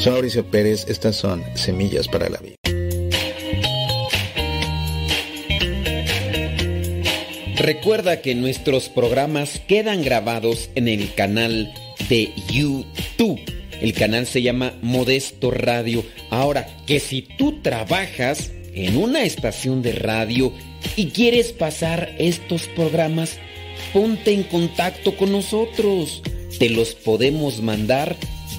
Soy Mauricio Pérez, estas son Semillas para la Vida. Recuerda que nuestros programas quedan grabados en el canal de YouTube. El canal se llama Modesto Radio. Ahora, que si tú trabajas en una estación de radio y quieres pasar estos programas, ponte en contacto con nosotros. Te los podemos mandar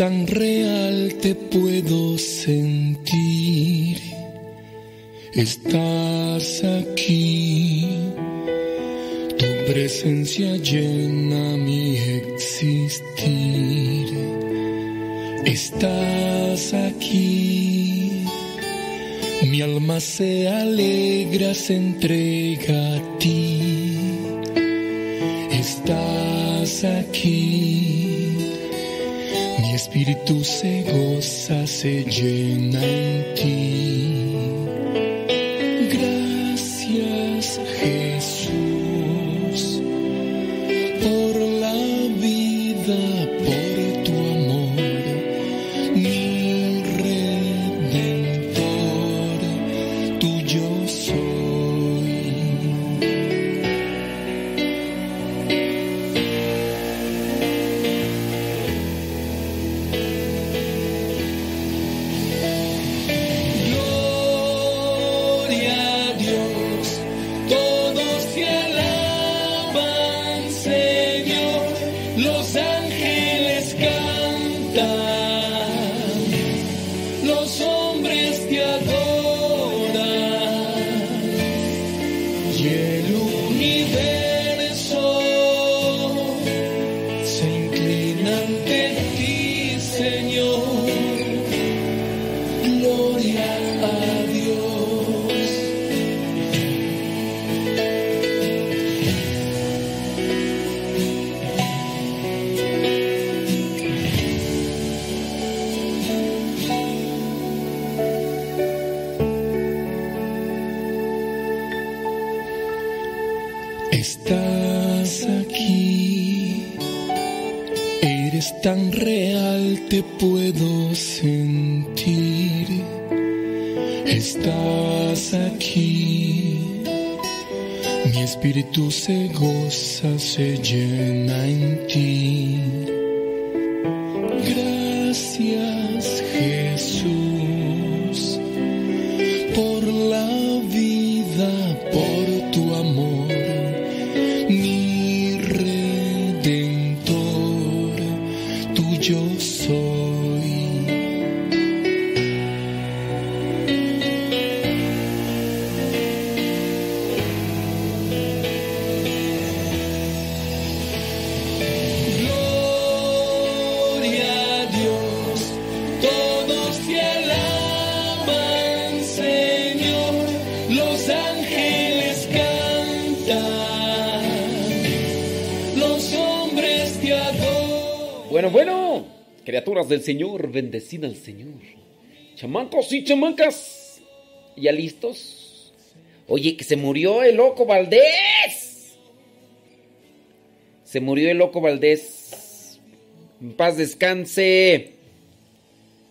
Tan real, te puedo sentir. Estás aquí, tu presencia llena mi existir. Estás aquí, mi alma se alegra, se espíritu se goza, se llena messages. Del Señor, bendecida al Señor. Chamacos y chamacas, ¿ya listos? Oye, que se murió el loco Valdés. Se murió el loco Valdés. En paz descanse.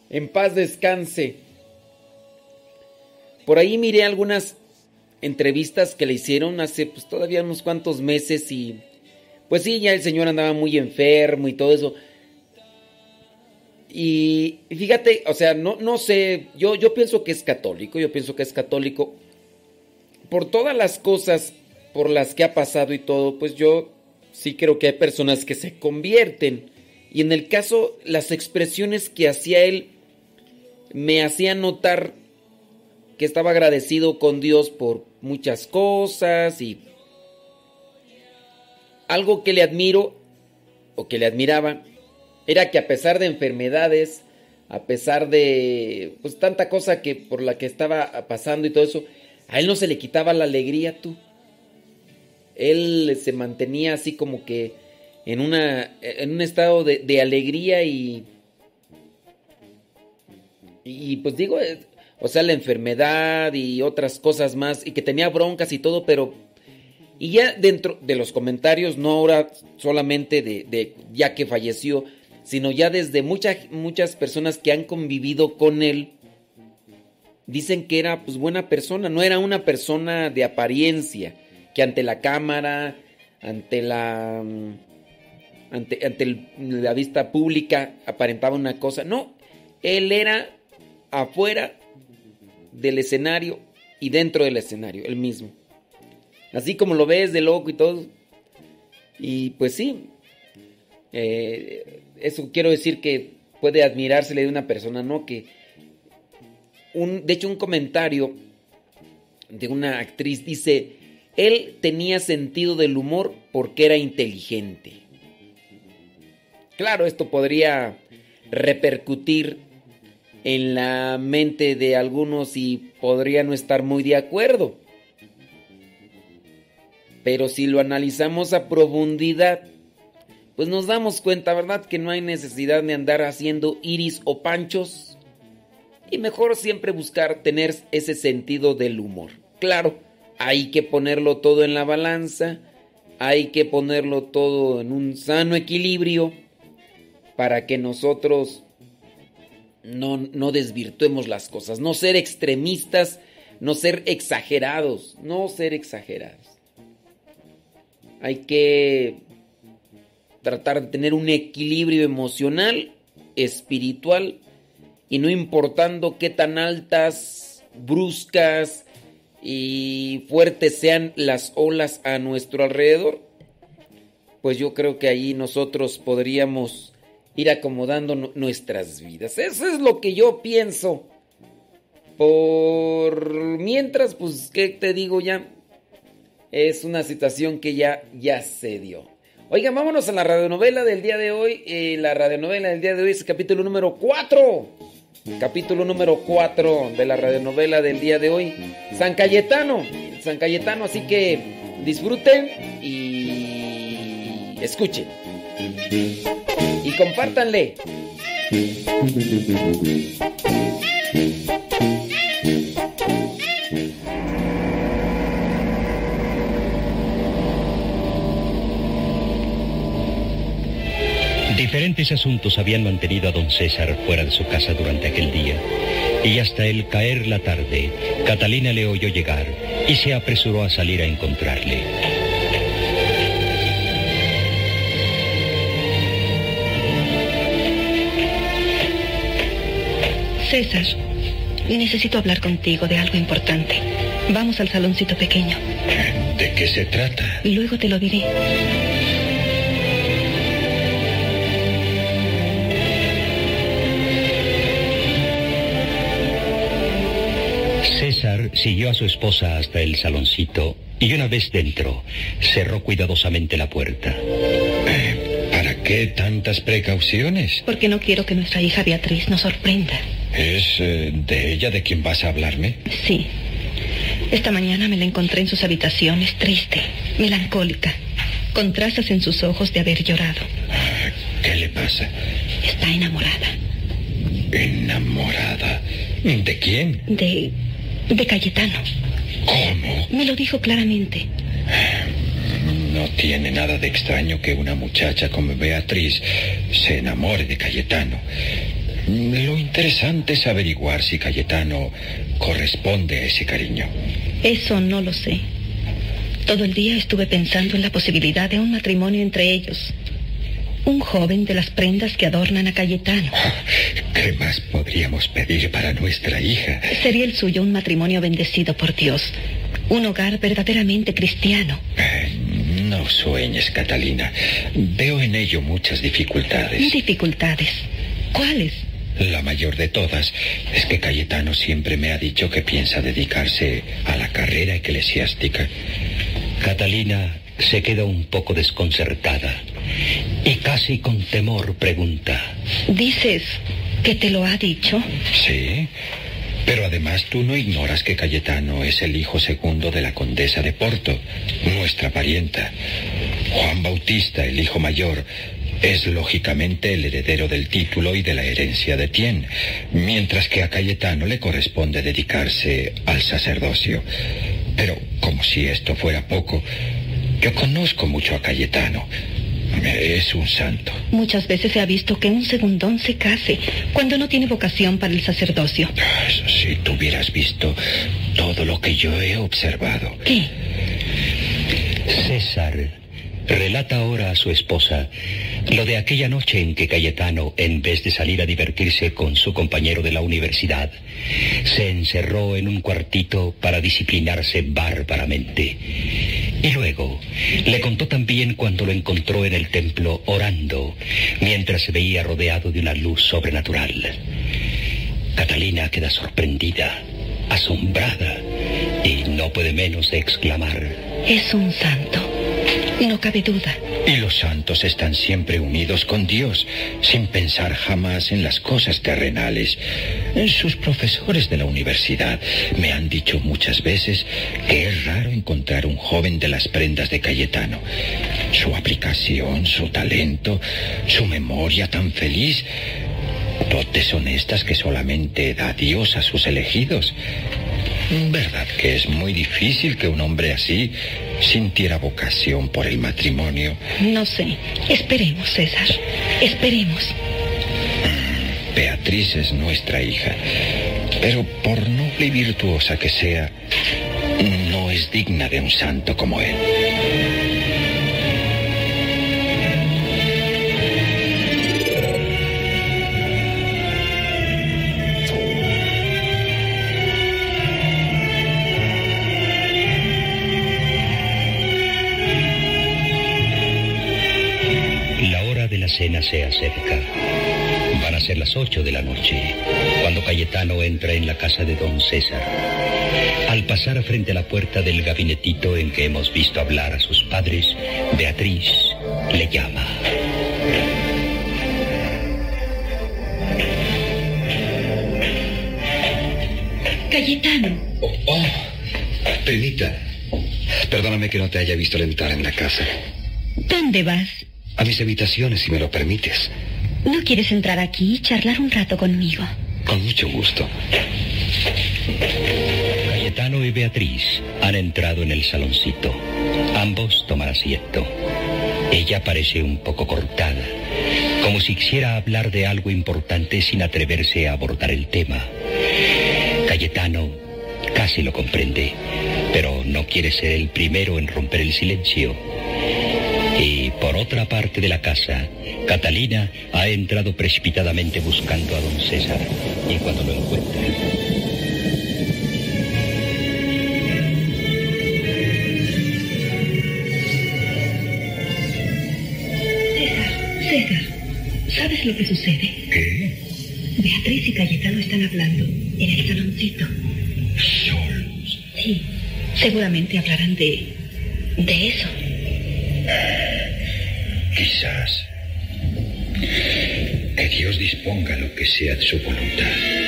En paz descanse. Por ahí miré algunas entrevistas que le hicieron hace pues todavía unos cuantos meses y pues sí, ya el señor andaba muy enfermo y todo eso. Y fíjate, o sea, no, no sé, yo, yo pienso que es católico, yo pienso que es católico. Por todas las cosas por las que ha pasado y todo, pues yo sí creo que hay personas que se convierten. Y en el caso, las expresiones que hacía él me hacían notar que estaba agradecido con Dios por muchas cosas y algo que le admiro o que le admiraba era que a pesar de enfermedades, a pesar de pues tanta cosa que por la que estaba pasando y todo eso, a él no se le quitaba la alegría tú. Él se mantenía así como que en una en un estado de, alegría y y pues digo, eh, o sea, la enfermedad y otras cosas más y que tenía broncas y todo, pero y ya dentro de los comentarios, no ahora solamente de ya que falleció, sino ya desde muchas, muchas personas que han convivido con él, dicen que era pues buena persona, no era una persona de apariencia, que ante la cámara, ante la mm, ante, ante el- la vista pública aparentaba una cosa, no, él era afuera del escenario y dentro del escenario, él mismo. Así como lo ves de loco y todo. Y pues sí, eh, eso quiero decir que puede admirársele de una persona, ¿no? Que un, de hecho un comentario de una actriz dice, él tenía sentido del humor porque era inteligente. Claro, esto podría repercutir en la mente de algunos y podría no estar muy de acuerdo. Pero si lo analizamos a profundidad, pues nos damos cuenta, ¿verdad? Que no hay necesidad de andar haciendo iris o panchos. Y mejor siempre buscar tener ese sentido del humor. Claro, hay que ponerlo todo en la balanza, hay que ponerlo todo en un sano equilibrio para que nosotros no, no desvirtuemos las cosas, no ser extremistas, no ser exagerados, no ser exagerados. Hay que tratar de tener un equilibrio emocional, espiritual, y no importando qué tan altas, bruscas y fuertes sean las olas a nuestro alrededor, pues yo creo que ahí nosotros podríamos ir acomodando nuestras vidas. Eso es lo que yo pienso. Por mientras, pues, ¿qué te digo ya? Es una situación que ya, ya se dio. Oigan, vámonos a la radionovela del día de hoy. Eh, la radionovela del día de hoy es el capítulo número 4. Capítulo número 4 de la radionovela del día de hoy. San Cayetano. San Cayetano, así que disfruten y escuchen. Y compártanle. Diferentes asuntos habían mantenido a don César fuera de su casa durante aquel día. Y hasta el caer la tarde, Catalina le oyó llegar y se apresuró a salir a encontrarle. César, necesito hablar contigo de algo importante. Vamos al saloncito pequeño. ¿De qué se trata? Luego te lo diré. Siguió a su esposa hasta el saloncito y una vez dentro cerró cuidadosamente la puerta. ¿Para qué tantas precauciones? Porque no quiero que nuestra hija Beatriz nos sorprenda. ¿Es eh, de ella de quien vas a hablarme? Sí. Esta mañana me la encontré en sus habitaciones triste, melancólica, con trazas en sus ojos de haber llorado. ¿Qué le pasa? Está enamorada. ¿Enamorada? ¿De quién? De... de Cayetano. ¿Cómo? Me lo dijo claramente. No tiene nada de extraño que una muchacha como Beatriz se enamore de Cayetano. Lo interesante es averiguar si Cayetano corresponde a ese cariño. Eso no lo sé. Todo el día estuve pensando en la posibilidad de un matrimonio entre ellos. Un joven de las prendas que adornan a Cayetano. ¿Qué más podríamos pedir para nuestra hija? Sería el suyo un matrimonio bendecido por Dios. Un hogar verdaderamente cristiano. Eh, no sueñes, Catalina. Veo en ello muchas dificultades. Dificultades. ¿Cuáles? La mayor de todas es que Cayetano siempre me ha dicho que piensa dedicarse a la carrera eclesiástica. Catalina se queda un poco desconcertada y casi con temor pregunta. ¿Dices que te lo ha dicho? Sí. Pero además tú no ignoras que Cayetano es el hijo segundo de la condesa de Porto, nuestra parienta. Juan Bautista, el hijo mayor, es lógicamente el heredero del título y de la herencia de Tien, mientras que a Cayetano le corresponde dedicarse al sacerdocio. Pero como si esto fuera poco, yo conozco mucho a Cayetano. Es un santo. Muchas veces se ha visto que un segundón se case cuando no tiene vocación para el sacerdocio. Si tú hubieras visto todo lo que yo he observado. ¿Qué? César relata ahora a su esposa lo de aquella noche en que Cayetano, en vez de salir a divertirse con su compañero de la universidad, se encerró en un cuartito para disciplinarse bárbaramente. Y luego le contó también cuando lo encontró en el templo orando, mientras se veía rodeado de una luz sobrenatural. Catalina queda sorprendida, asombrada, y no puede menos de exclamar. Es un santo. No cabe duda. Y los santos están siempre unidos con Dios, sin pensar jamás en las cosas terrenales. Sus profesores de la universidad me han dicho muchas veces que es raro encontrar un joven de las prendas de Cayetano. Su aplicación, su talento, su memoria tan feliz, dotes honestas que solamente da Dios a sus elegidos. ¿Verdad que es muy difícil que un hombre así sintiera vocación por el matrimonio? No sé. Esperemos, César. Esperemos. Beatriz es nuestra hija, pero por noble y virtuosa que sea, no es digna de un santo como él. Cena se acerca. Van a ser las ocho de la noche, cuando Cayetano entra en la casa de don César. Al pasar frente a la puerta del gabinetito en que hemos visto hablar a sus padres, Beatriz le llama. Cayetano. Oh, oh, Penita, perdóname que no te haya visto al entrar en la casa. ¿Dónde vas? A mis habitaciones, si me lo permites. ¿No quieres entrar aquí y charlar un rato conmigo? Con mucho gusto. Cayetano y Beatriz han entrado en el saloncito. Ambos toman asiento. Ella parece un poco cortada, como si quisiera hablar de algo importante sin atreverse a abordar el tema. Cayetano casi lo comprende, pero no quiere ser el primero en romper el silencio. Por otra parte de la casa, Catalina ha entrado precipitadamente buscando a don César. Y cuando lo encuentra, César, ¿sabes lo que sucede? ¿Qué? Beatriz y Cayetano están hablando en el saloncito. Solos. Sí, seguramente hablarán de... de eso. Quizás. Que Dios disponga lo que sea de su voluntad.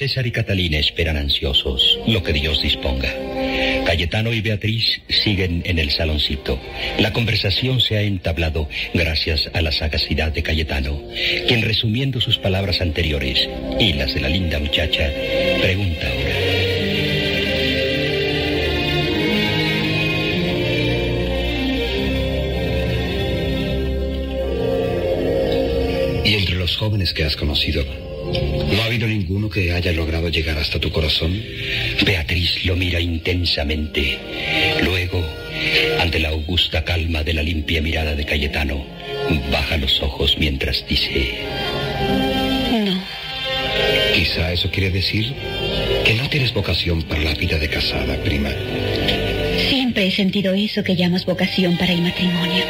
César y Catalina esperan ansiosos lo que Dios disponga. Cayetano y Beatriz siguen en el saloncito. La conversación se ha entablado gracias a la sagacidad de Cayetano, quien resumiendo sus palabras anteriores y las de la linda muchacha, pregunta ahora. Y entre los jóvenes que has conocido, ¿no ha habido ninguno que haya logrado llegar hasta tu corazón? Beatriz lo mira intensamente. Luego, ante la augusta calma de la limpia mirada de Cayetano, baja los ojos mientras dice... No. Quizá eso quiere decir que no tienes vocación para la vida de casada, prima. Siempre he sentido eso que llamas vocación para el matrimonio.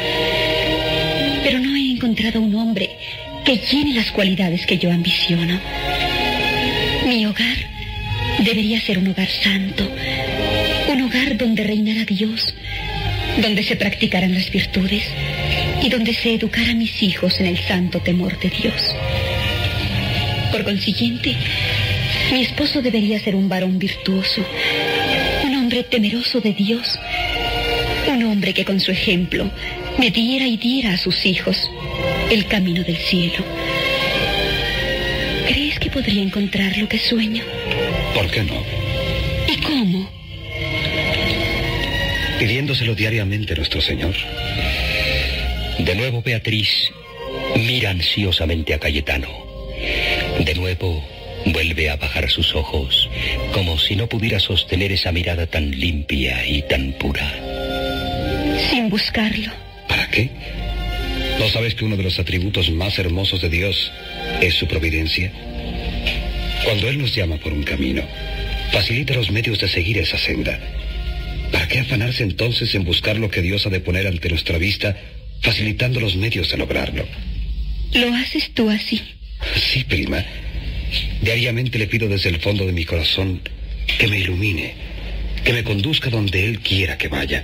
Pero no he encontrado un hombre que llene las cualidades que yo ambiciono. Mi hogar debería ser un hogar santo, un hogar donde reinara Dios, donde se practicaran las virtudes y donde se educara a mis hijos en el santo temor de Dios. Por consiguiente, mi esposo debería ser un varón virtuoso, un hombre temeroso de Dios, un hombre que con su ejemplo me diera y diera a sus hijos el camino del cielo. ¿Crees que podría encontrar lo que sueño? ¿Por qué no? ¿Y cómo? Pidiéndoselo diariamente a nuestro Señor. De nuevo Beatriz mira ansiosamente a Cayetano. De nuevo vuelve a bajar sus ojos, como si no pudiera sostener esa mirada tan limpia y tan pura. Sin buscarlo. ¿Para qué? ¿No sabes que uno de los atributos más hermosos de Dios es su providencia? Cuando Él nos llama por un camino, facilita los medios de seguir esa senda. ¿Para qué afanarse entonces en buscar lo que Dios ha de poner ante nuestra vista, facilitando los medios de lograrlo? ¿Lo haces tú así? Sí, prima. Diariamente le pido desde el fondo de mi corazón que me ilumine, que me conduzca donde Él quiera que vaya,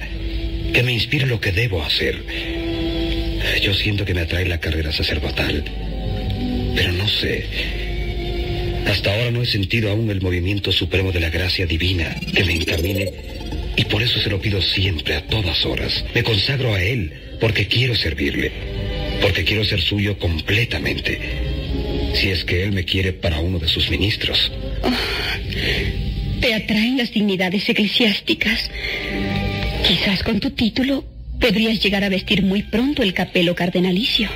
que me inspire lo que debo hacer. Yo siento que me atrae la carrera sacerdotal, pero no sé. Hasta ahora no he sentido aún el movimiento supremo de la gracia divina que me encamine y por eso se lo pido siempre, a todas horas. Me consagro a Él porque quiero servirle, porque quiero ser suyo completamente. Si es que Él me quiere para uno de sus ministros. Te atraen las dignidades eclesiásticas. Quizás con tu título podrías llegar a vestir muy pronto el capelo cardenalicio.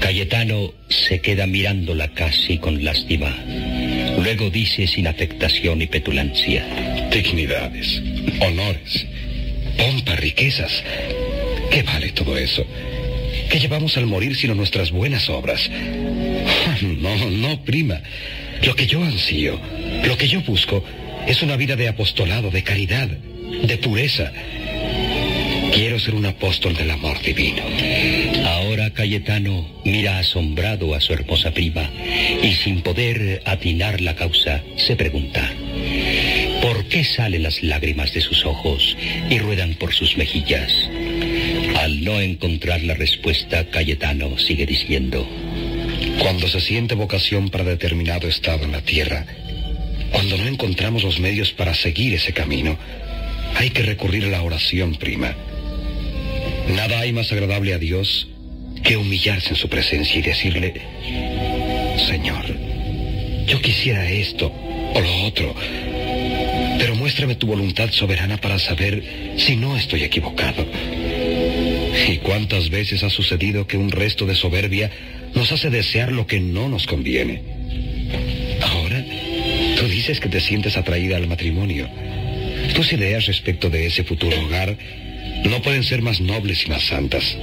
Cayetano se queda mirándola casi con lástima. Luego dice sin afectación y petulancia. Dignidades, honores, pompa, riquezas. ¿Qué vale todo eso? ¿Qué llevamos al morir sino nuestras buenas obras? No, no, prima. Lo que yo ansío, lo que yo busco, es una vida de apostolado, de caridad, de pureza. Quiero ser un apóstol del amor divino. Ahora Cayetano mira asombrado a su hermosa prima y sin poder atinar la causa se pregunta, ¿por qué salen las lágrimas de sus ojos y ruedan por sus mejillas? Al no encontrar la respuesta, Cayetano sigue diciendo, Cuando se siente vocación para determinado estado en la tierra, cuando no encontramos los medios para seguir ese camino, hay que recurrir a la oración, prima. Nada hay más agradable a Dios que humillarse en su presencia y decirle, Señor, yo quisiera esto o lo otro, pero muéstrame tu voluntad soberana para saber si no estoy equivocado. ¿Y cuántas veces ha sucedido que un resto de soberbia nos hace desear lo que no nos conviene? Ahora, tú dices que te sientes atraída al matrimonio. Tus ideas respecto de ese futuro hogar no pueden ser más nobles y más santas.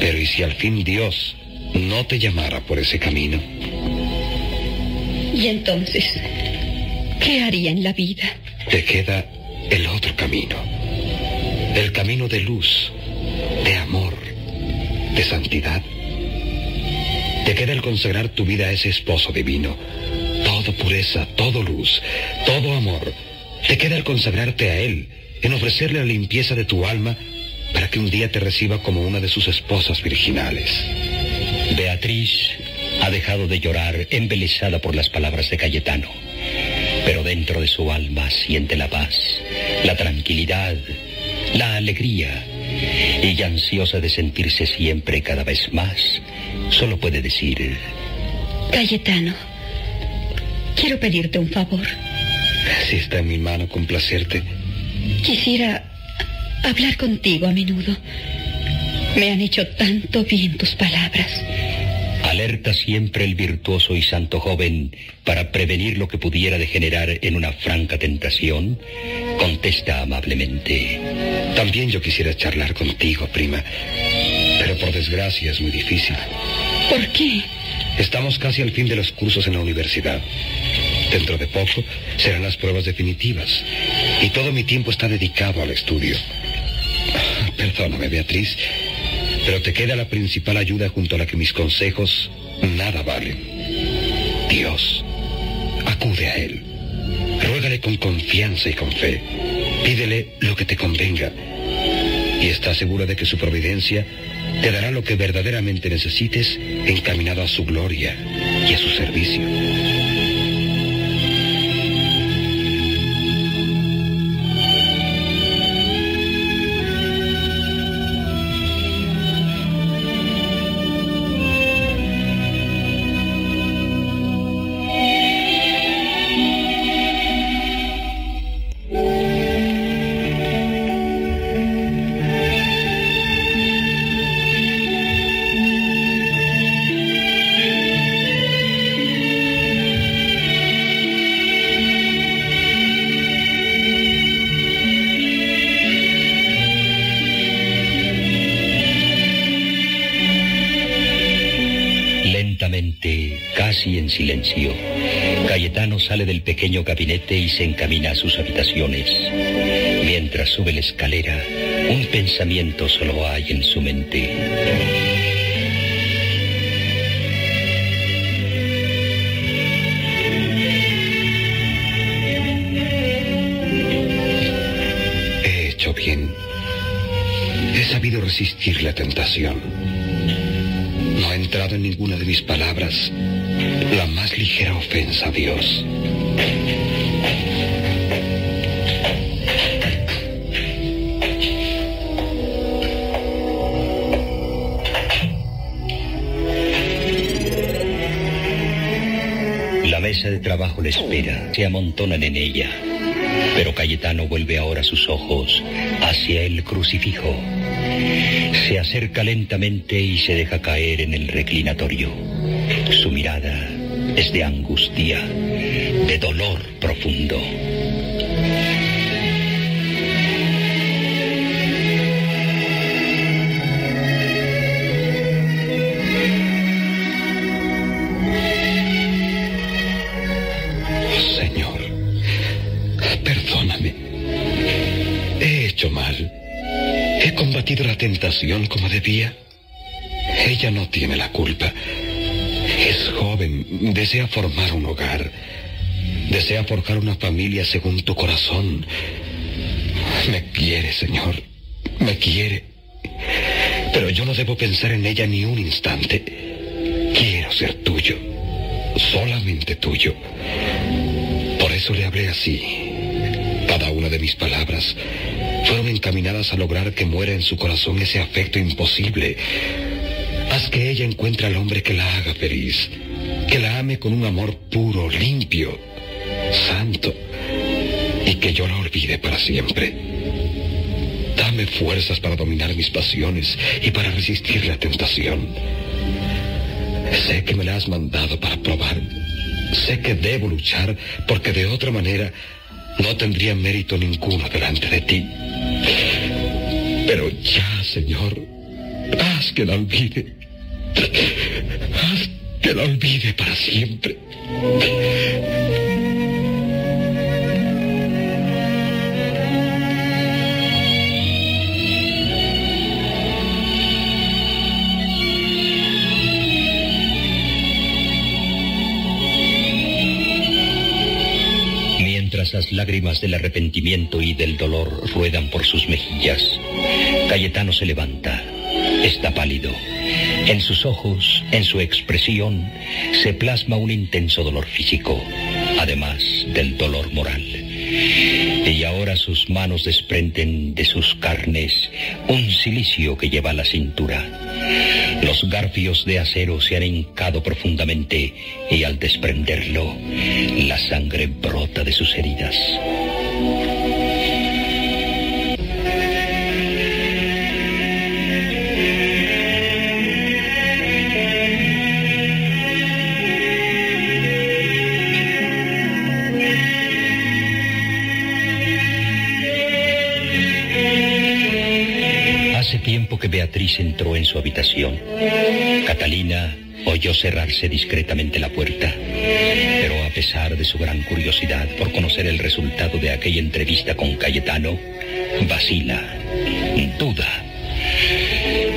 Pero ¿y si al fin Dios no te llamara por ese camino? Y entonces, ¿qué haría en la vida? Te queda el otro camino. El camino de luz, de amor, de santidad. Te queda el consagrar tu vida a ese esposo divino. Todo pureza, todo luz, todo amor. Te queda el consagrarte a Él, en ofrecerle la limpieza de tu alma para que un día te reciba como una de sus esposas virginales. Beatriz ha dejado de llorar embelesada por las palabras de Cayetano, pero dentro de su alma siente la paz, la tranquilidad, la alegría, y ansiosa de sentirse siempre cada vez más, solo puede decir, Cayetano, quiero pedirte un favor. Si está en mi mano complacerte, Quisiera hablar contigo a menudo. Me han hecho tanto bien tus palabras. alerta siempre el virtuoso y santo joven para prevenir lo que pudiera degenerar en una franca tentación, contesta amablemente. también yo quisiera charlar contigo, prima. Pero por desgracia es muy difícil. ¿Por qué? Estamos casi al fin de los cursos en la universidad. Dentro de poco serán las pruebas definitivas. Y todo mi tiempo está dedicado al estudio. Perdóname, Beatriz, pero te queda la principal ayuda junto a la que mis consejos nada valen. Dios. Acude a Él. Ruégale con confianza y con fe. Pídele lo que te convenga. Y está segura de que su providencia te dará lo que verdaderamente necesites encaminado a su gloria y a su servicio. Casi en silencio, Cayetano sale del pequeño gabinete y se encamina a sus habitaciones. Mientras sube la escalera, un pensamiento solo hay en su mente. He hecho bien. He sabido resistir la tentación. Entrado en ninguna de mis palabras la más ligera ofensa a Dios. La mesa de trabajo le espera, se amontonan en ella. Pero Cayetano vuelve ahora sus ojos hacia el crucifijo. Se acerca lentamente y se deja caer en el reclinatorio. Su mirada es de angustia, de dolor profundo. La tentación como debía. Ella no tiene la culpa. Es joven, desea formar un hogar. Desea forjar una familia según tu corazón. Me quiere, Señor. Me quiere. Pero yo no debo pensar en ella ni un instante. Quiero ser tuyo. Solamente tuyo. Por eso le hablé así. Cada una de mis palabras fueron encaminadas a lograr que muera en su corazón ese afecto imposible. Haz que ella encuentre al hombre que la haga feliz, que la ame con un amor puro, limpio, santo, y que yo la olvide para siempre. Dame fuerzas para dominar mis pasiones y para resistir la tentación. Sé que me la has mandado para probar. Sé que debo luchar porque de otra manera no tendría mérito ninguno delante de ti. Pero ya, Señor, haz que la olvide. Haz que la olvide para siempre. Lágrimas del arrepentimiento y del dolor ruedan por sus mejillas, Cayetano se levanta. Está pálido. En sus ojos, en su expresión, se plasma un intenso dolor físico, además del dolor moral. Y ahora sus manos desprenden de sus carnes un silicio que lleva a la cintura. Los garfios de acero se han hincado profundamente y al desprenderlo, la sangre brota de sus heridas. Que Beatriz entró en su habitación. Catalina oyó cerrarse discretamente la puerta, pero a pesar de su gran curiosidad por conocer el resultado de aquella entrevista con Cayetano, vacila, duda.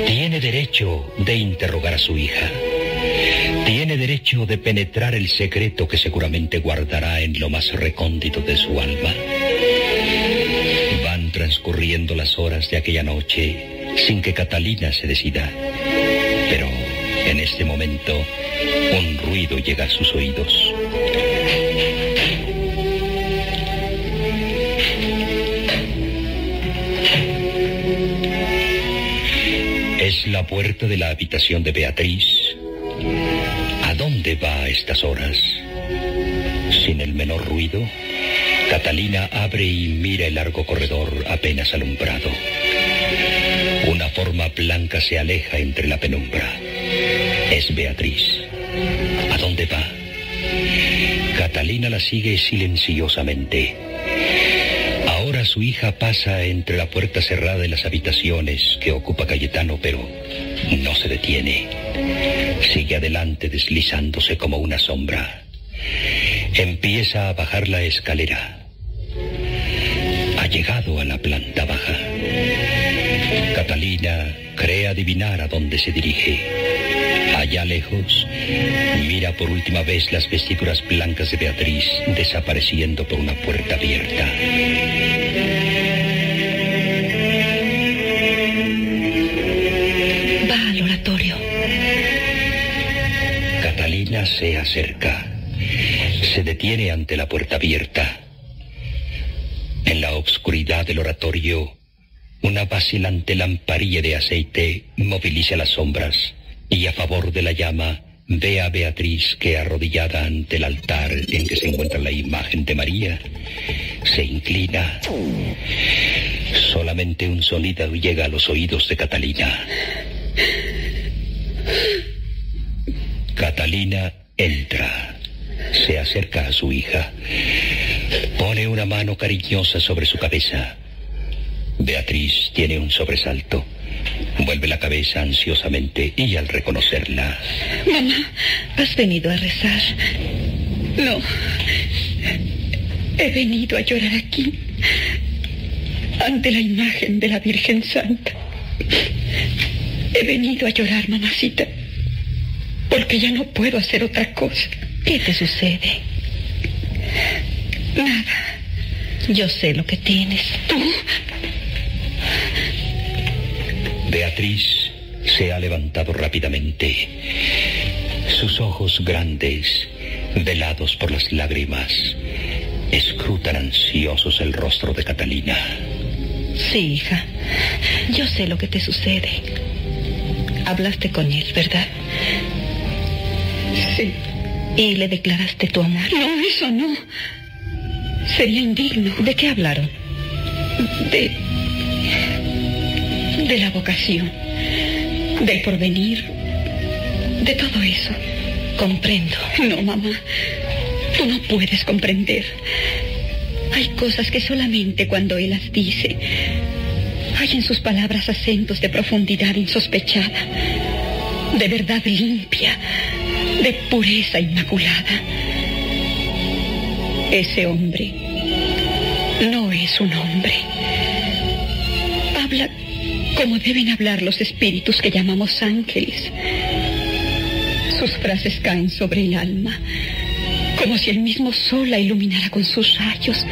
Tiene derecho de interrogar a su hija. Tiene derecho de penetrar el secreto que seguramente guardará en lo más recóndito de su alma. Van transcurriendo las horas de aquella noche sin que Catalina se decida. Pero en este momento un ruido llega a sus oídos. Es la puerta de la habitación de Beatriz. ¿A dónde va a estas horas? Sin el menor ruido, Catalina abre y mira el largo corredor apenas alumbrado. Forma blanca se aleja entre la penumbra. Es Beatriz. ¿A dónde va? Catalina la sigue silenciosamente. Ahora su hija pasa entre la puerta cerrada de las habitaciones que ocupa Cayetano, pero no se detiene. Sigue adelante deslizándose como una sombra. Empieza a bajar la escalera. Adivinar a dónde se dirige. Allá lejos, mira por última vez las vestiduras blancas de Beatriz desapareciendo por una puerta abierta. Va al oratorio. Catalina se acerca. Se detiene ante la puerta abierta. En la obscuridad del oratorio, una vacilante lamparilla de aceite moviliza las sombras y a favor de la llama ve a Beatriz que arrodillada ante el altar en que se encuentra la imagen de María, se inclina. Solamente un sonido llega a los oídos de Catalina. Catalina entra, se acerca a su hija, pone una mano cariñosa sobre su cabeza. Beatriz tiene un sobresalto. Vuelve la cabeza ansiosamente y al reconocerla, Mamá, has venido a rezar. No. He venido a llorar aquí, ante la imagen de la Virgen Santa. He venido a llorar, mamacita, porque ya no puedo hacer otra cosa. ¿Qué te sucede? Nada. Yo sé lo que tienes. ¿Tú? Beatriz se ha levantado rápidamente. Sus ojos grandes, velados por las lágrimas, escrutan ansiosos el rostro de Catalina. Sí, hija. Yo sé lo que te sucede. Hablaste con él, ¿verdad? Sí. ¿Y le declaraste tu amor? No, eso no. Sería indigno. ¿De qué hablaron? De... de la vocación, del porvenir, de todo eso. Comprendo. No, mamá. Tú no puedes comprender. Hay cosas que solamente cuando él las dice, hay en sus palabras acentos de profundidad insospechada, de verdad limpia, de pureza inmaculada. Ese hombre no es un hombre. Habla como deben hablar los espíritus que llamamos ángeles. Sus frases caen sobre el alma, como si el mismo sol la iluminara con sus rayos.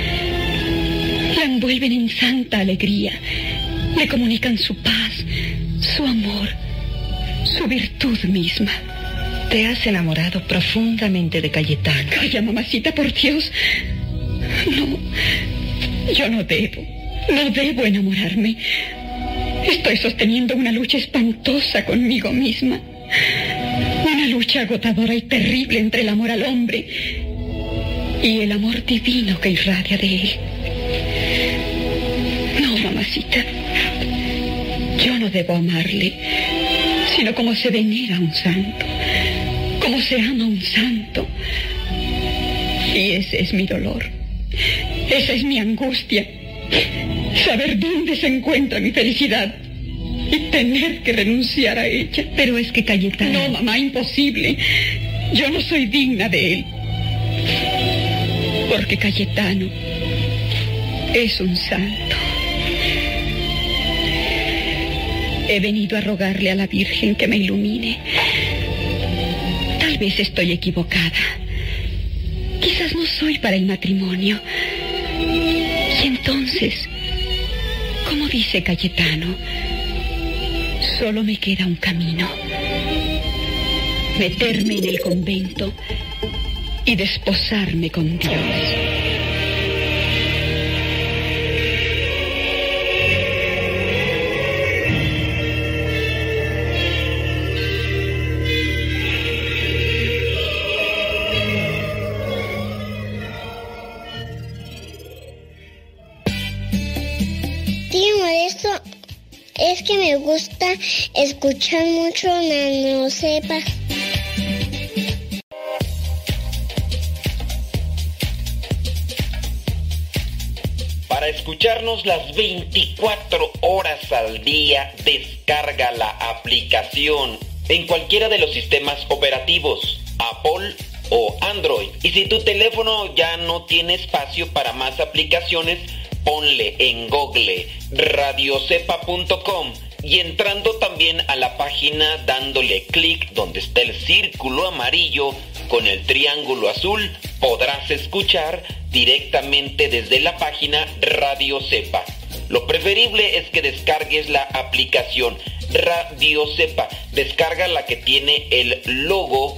La envuelven en santa alegría, le comunican su paz, su amor, su virtud misma. Te has enamorado profundamente de Cayetano. Calla, mamacita, por Dios. No, yo no debo, no debo enamorarme. Estoy sosteniendo una lucha espantosa conmigo misma. Una lucha agotadora y terrible entre el amor al hombre y el amor divino que irradia de él. No, mamacita. Yo no debo amarle, sino como se venera a un santo, como se ama a un santo. Y ese es mi dolor. Esa es mi angustia. Saber dónde se encuentra mi felicidad y tener que renunciar a ella. Pero es que Cayetano... No, mamá, imposible. Yo no soy digna de él. Porque Cayetano es un santo. He venido a rogarle a la Virgen que me ilumine. Tal vez estoy equivocada. Quizás no soy para el matrimonio. Y entonces, dice Cayetano, solo me queda un camino. Meterme en el convento y desposarme con Dios. Gusta escuchar mucho Nano Sepa. Para escucharnos las 24 horas al día, descarga la aplicación en cualquiera de los sistemas operativos, Apple o Android. Y si tu teléfono ya no tiene espacio para más aplicaciones, ponle en Google radiocepa.com y entrando también a la página dándole clic donde está el círculo amarillo con el triángulo azul, podrás escuchar directamente desde la página Radio Cepa. Lo preferible es que descargues la aplicación Radio Cepa. Descarga la que tiene el logo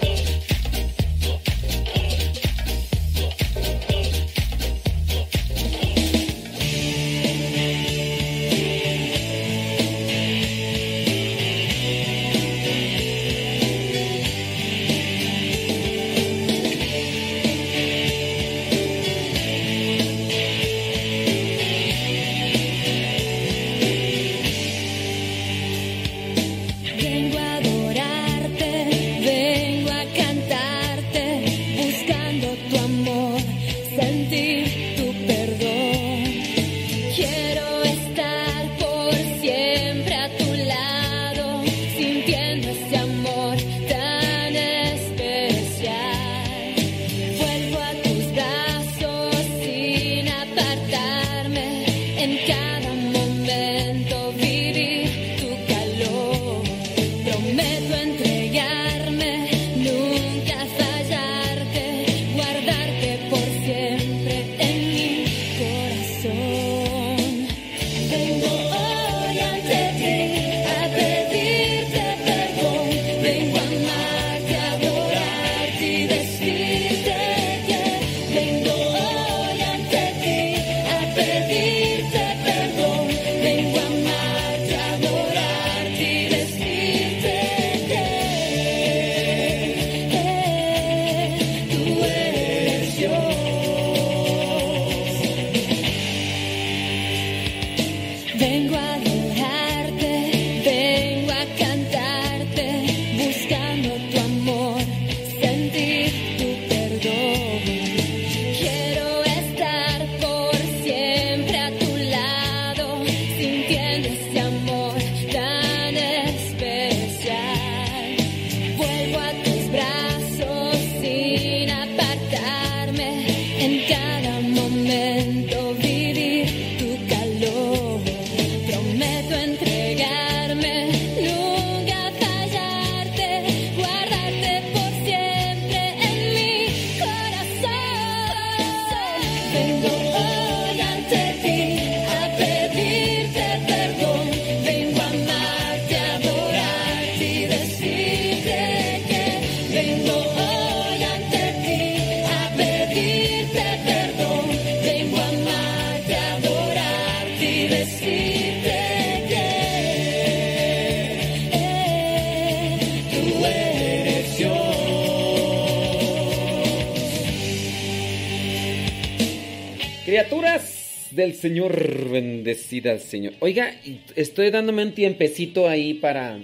Señor, bendecidas Señor. Oiga, estoy dándome un tiempecito ahí para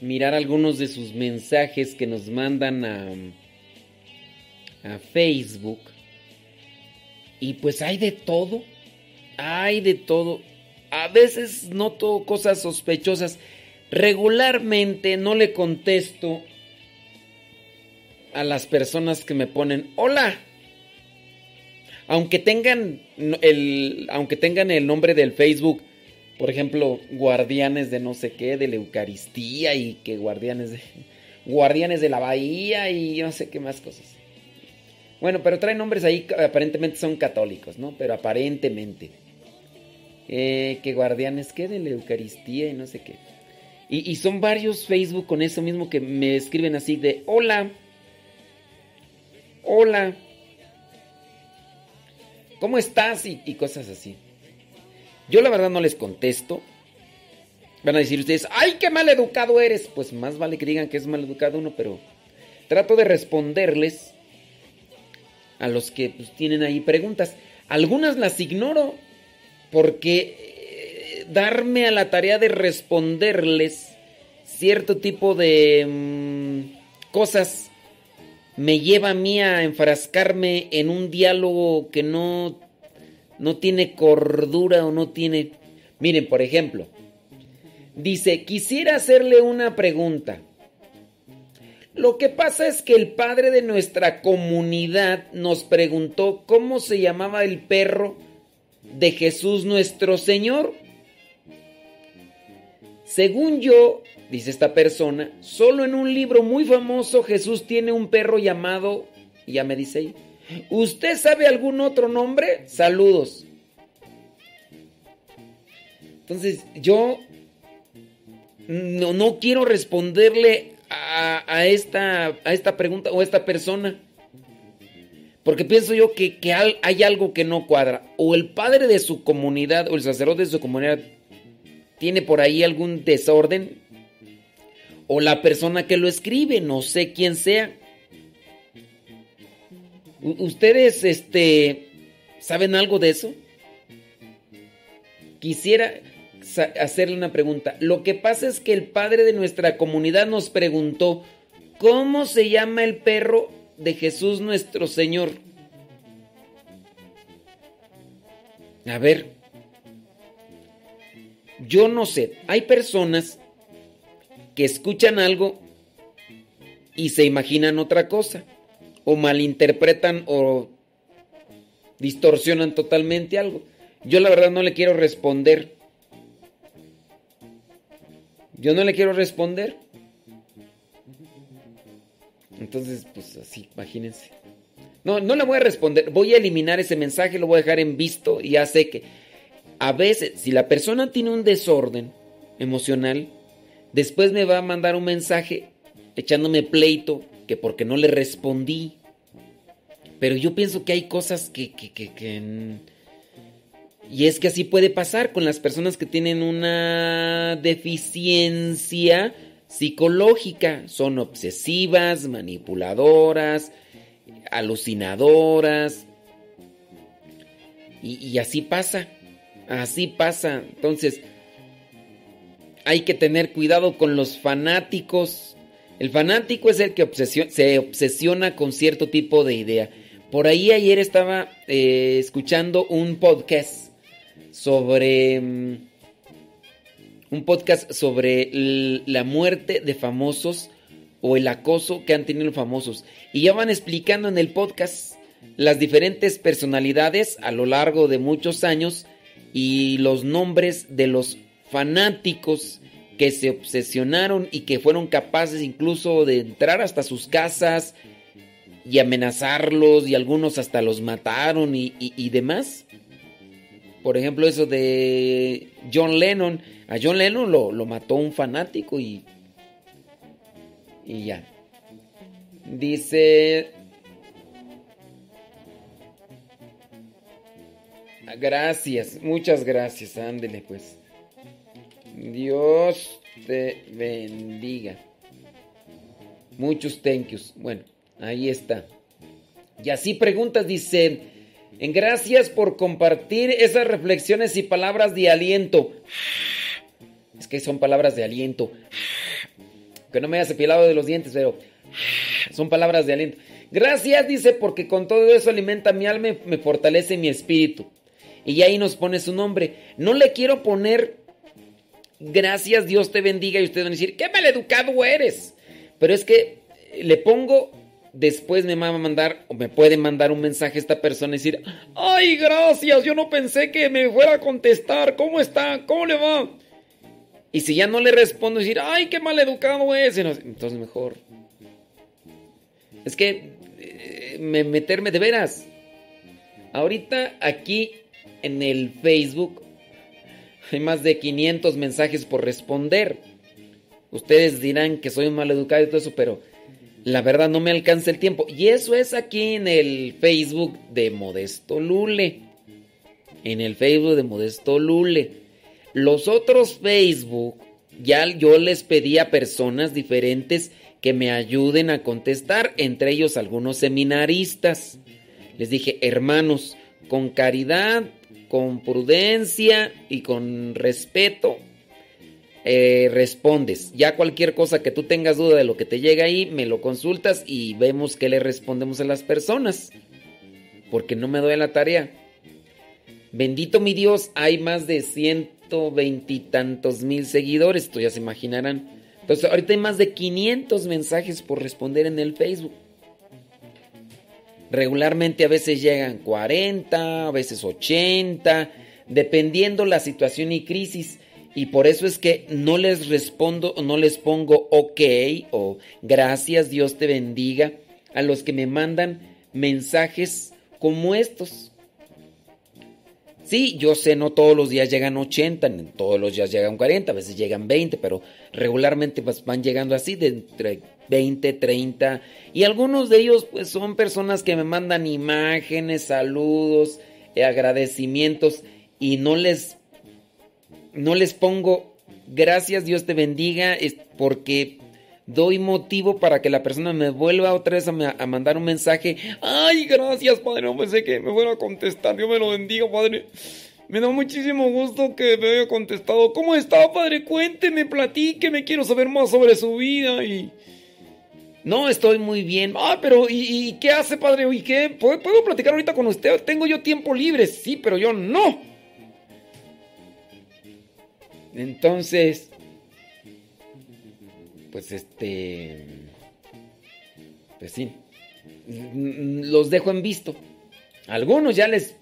mirar algunos de sus mensajes que nos mandan a, a Facebook. Y pues hay de todo, hay de todo. A veces noto cosas sospechosas. Regularmente no le contesto a las personas que me ponen, hola. Aunque tengan el, aunque tengan el nombre del Facebook, por ejemplo, guardianes de no sé qué, de la Eucaristía y que guardianes de, guardianes de la Bahía y no sé qué más cosas. Bueno, pero traen nombres ahí, aparentemente son católicos, ¿no? Pero aparentemente. Eh, que guardianes, ¿qué? De la Eucaristía y no sé qué. Y, y son varios Facebook con eso mismo que me escriben así de, hola. Hola. ¿Cómo estás? Y, y cosas así. Yo la verdad no les contesto. Van a decir ustedes, ¡ay, qué mal educado eres! Pues más vale que digan que es mal educado uno, pero trato de responderles a los que pues, tienen ahí preguntas. Algunas las ignoro porque eh, darme a la tarea de responderles cierto tipo de mm, cosas me lleva a mí a enfrascarme en un diálogo que no, no tiene cordura o no tiene... Miren, por ejemplo, dice, quisiera hacerle una pregunta. Lo que pasa es que el padre de nuestra comunidad nos preguntó cómo se llamaba el perro de Jesús nuestro Señor. Según yo, dice esta persona, solo en un libro muy famoso Jesús tiene un perro llamado, y ya me dice ahí, ¿usted sabe algún otro nombre? Saludos. Entonces, yo no, no quiero responderle a, esta, a esta pregunta o a esta persona. Porque pienso yo que, que hay algo que no cuadra. O el padre de su comunidad o el sacerdote de su comunidad tiene por ahí algún desorden. O la persona que lo escribe, no sé quién sea. ¿Ustedes este, saben algo de eso? Quisiera hacerle una pregunta. Lo que pasa es que el padre de nuestra comunidad nos preguntó, ¿cómo se llama el perro de Jesús nuestro Señor? A ver, yo no sé, hay personas escuchan algo y se imaginan otra cosa, o malinterpretan o distorsionan totalmente algo. Yo la verdad no le quiero responder. Yo no le quiero responder. Entonces, pues así, imagínense. No, no le voy a responder. Voy a eliminar ese mensaje, lo voy a dejar en visto y ya sé que a veces, si la persona tiene un desorden emocional, después me va a mandar un mensaje echándome pleito que porque no le respondí. Pero yo pienso que hay cosas que, que, que, que, y es que así puede pasar con las personas que tienen una deficiencia psicológica. Son obsesivas, manipuladoras, alucinadoras. Y, y así pasa. Así pasa. Entonces, hay que tener cuidado con los fanáticos. El fanático es el que se obsesiona con cierto tipo de idea. Por ahí ayer estaba eh, escuchando un podcast sobre... mm, un podcast sobre la muerte de famosos o el acoso que han tenido los famosos. Y ya van explicando en el podcast las diferentes personalidades a lo largo de muchos años y los nombres de los fanáticos que se obsesionaron y que fueron capaces incluso de entrar hasta sus casas y amenazarlos y algunos hasta los mataron y, y- demás. Por ejemplo, eso de John Lennon. A John Lennon lo, lo mató un fanático y. Y ya. Dice. Gracias, muchas gracias, ándele pues. Dios te bendiga. Muchos thank yous. Bueno, ahí está. Y así preguntas, dice, en gracias por compartir esas reflexiones y palabras de aliento. Es que son palabras de aliento. Que no me haya cepillado de los dientes, pero son palabras de aliento. Gracias, dice, porque con todo eso alimenta mi alma y me fortalece mi espíritu. Y ahí nos pone su nombre. No le quiero poner gracias, Dios te bendiga, y ustedes van a decir, qué maleducado eres. Pero es que le pongo, después me va a mandar, o me puede mandar un mensaje esta persona y decir, ay, gracias, yo no pensé que me fuera a contestar, ¿cómo está? ¿Cómo le va? Y si ya no le respondo, decir, ay, qué maleducado es. Entonces mejor. Es que eh, me- meterme de veras. Ahorita aquí en el Facebook hay más de 500 mensajes por responder. Ustedes dirán que soy un maleducado y todo eso, pero la verdad no me alcanza el tiempo. Y eso es aquí en el Facebook de Modesto Lule. En el Facebook de Modesto Lule. Los otros Facebook ya yo les pedí a personas diferentes que me ayuden a contestar, entre ellos algunos seminaristas. Les dije, hermanos, con caridad, con prudencia y con respeto, eh, respondes. Ya cualquier cosa que tú tengas duda de lo que te llega ahí, me lo consultas y vemos qué le respondemos a las personas. Porque no me doy la tarea. Bendito mi Dios, hay más de ciento veintitantos mil seguidores, esto ya se imaginarán. Entonces, ahorita hay más de 500 mensajes por responder en el Facebook. Regularmente a veces llegan 40, a veces 80, dependiendo la situación y crisis. Y por eso es que no les respondo, no les pongo ok o gracias, Dios te bendiga a los que me mandan mensajes como estos. Sí, yo sé, no todos los días llegan 80, todos los días llegan 40, a veces llegan 20, pero regularmente pues, van llegando así de entre 20, 30. Y algunos de ellos pues son personas que me mandan imágenes, saludos, eh, agradecimientos y no les, no les pongo gracias, Dios te bendiga, es porque doy motivo para que la persona me vuelva otra vez a, mandar un mensaje. Ay, gracias, Padre. No pensé que me fuera a contestar. Dios me lo bendiga, Padre. Me da muchísimo gusto que me haya contestado. ¿Cómo está, Padre? Cuénteme, platíqueme. Quiero saber más sobre su vida y... No, estoy muy bien. Ah, pero ¿y, qué hace, Padre? ¿Y qué? ¿Puedo, ¿Puedo platicar ahorita con usted? Tengo yo tiempo libre. Sí, pero yo no. Entonces, pues este, pues sí, los dejo en visto. Algunos ya les,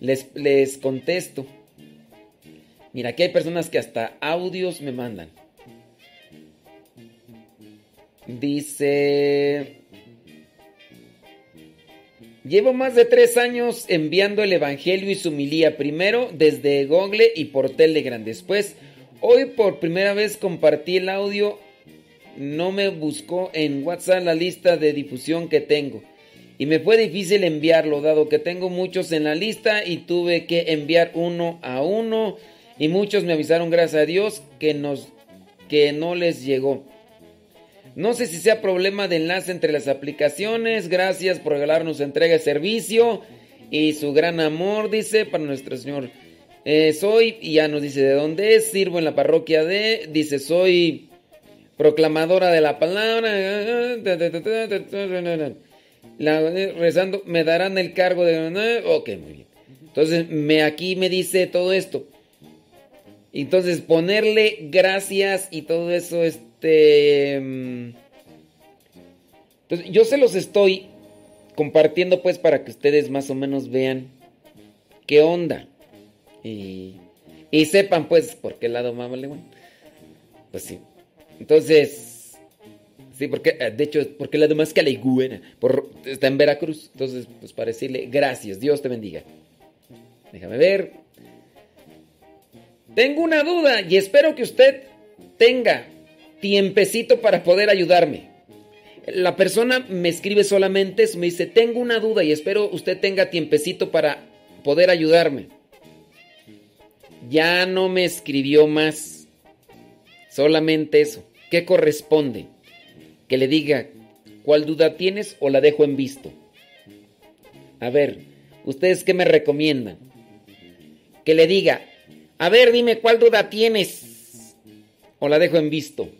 les, les contesto. Mira, aquí hay personas que hasta audios me mandan. Dice, llevo más de tres años enviando el Evangelio y su milía, primero desde Google y por Telegram, después, hoy por primera vez compartí el audio no me buscó en WhatsApp la lista de difusión que tengo. Y me fue difícil enviarlo, dado que tengo muchos en la lista y tuve que enviar uno a uno. Y muchos me avisaron, gracias a Dios, que, nos, que no les llegó. No sé si sea problema de enlace entre las aplicaciones. Gracias por regalarnos entrega de servicio y su gran amor, dice, para nuestro Señor. Eh, soy, y ya nos dice de dónde es, sirvo en la parroquia de, dice, soy proclamadora de la palabra, rezando, me darán el cargo de... Ok, muy bien. Entonces, me, aquí me dice todo esto. Entonces, ponerle gracias y todo eso, este... Entonces, yo se los estoy compartiendo pues para que ustedes más o menos vean qué onda. Y, y sepan pues por qué lado más vale bueno. Pues sí. Entonces, sí, porque, eh, de hecho, porque la demás que la está en Veracruz. Entonces, pues para decirle gracias, Dios te bendiga. Déjame ver. Tengo una duda y espero que usted tenga tiempecito para poder ayudarme. La persona me escribe solamente eso, me dice, tengo una duda y espero usted tenga tiempecito para poder ayudarme. Ya no me escribió más. Solamente eso. ¿Qué corresponde? Que le diga cuál duda tienes o la dejo en visto. A ver, ¿ustedes qué me recomiendan? Que le diga, a ver, dime cuál duda tienes o la dejo en visto.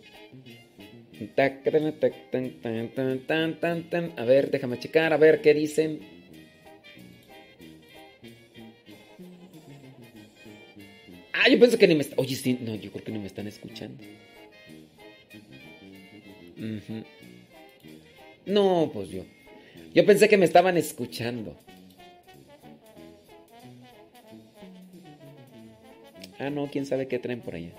A ver, déjame checar, a ver qué dicen. Ah, yo pienso que ni me están. Oye, sí, no, yo creo que ni me están escuchando. No, pues yo. Yo pensé que me estaban escuchando. Ah, no, quién sabe qué traen por allá.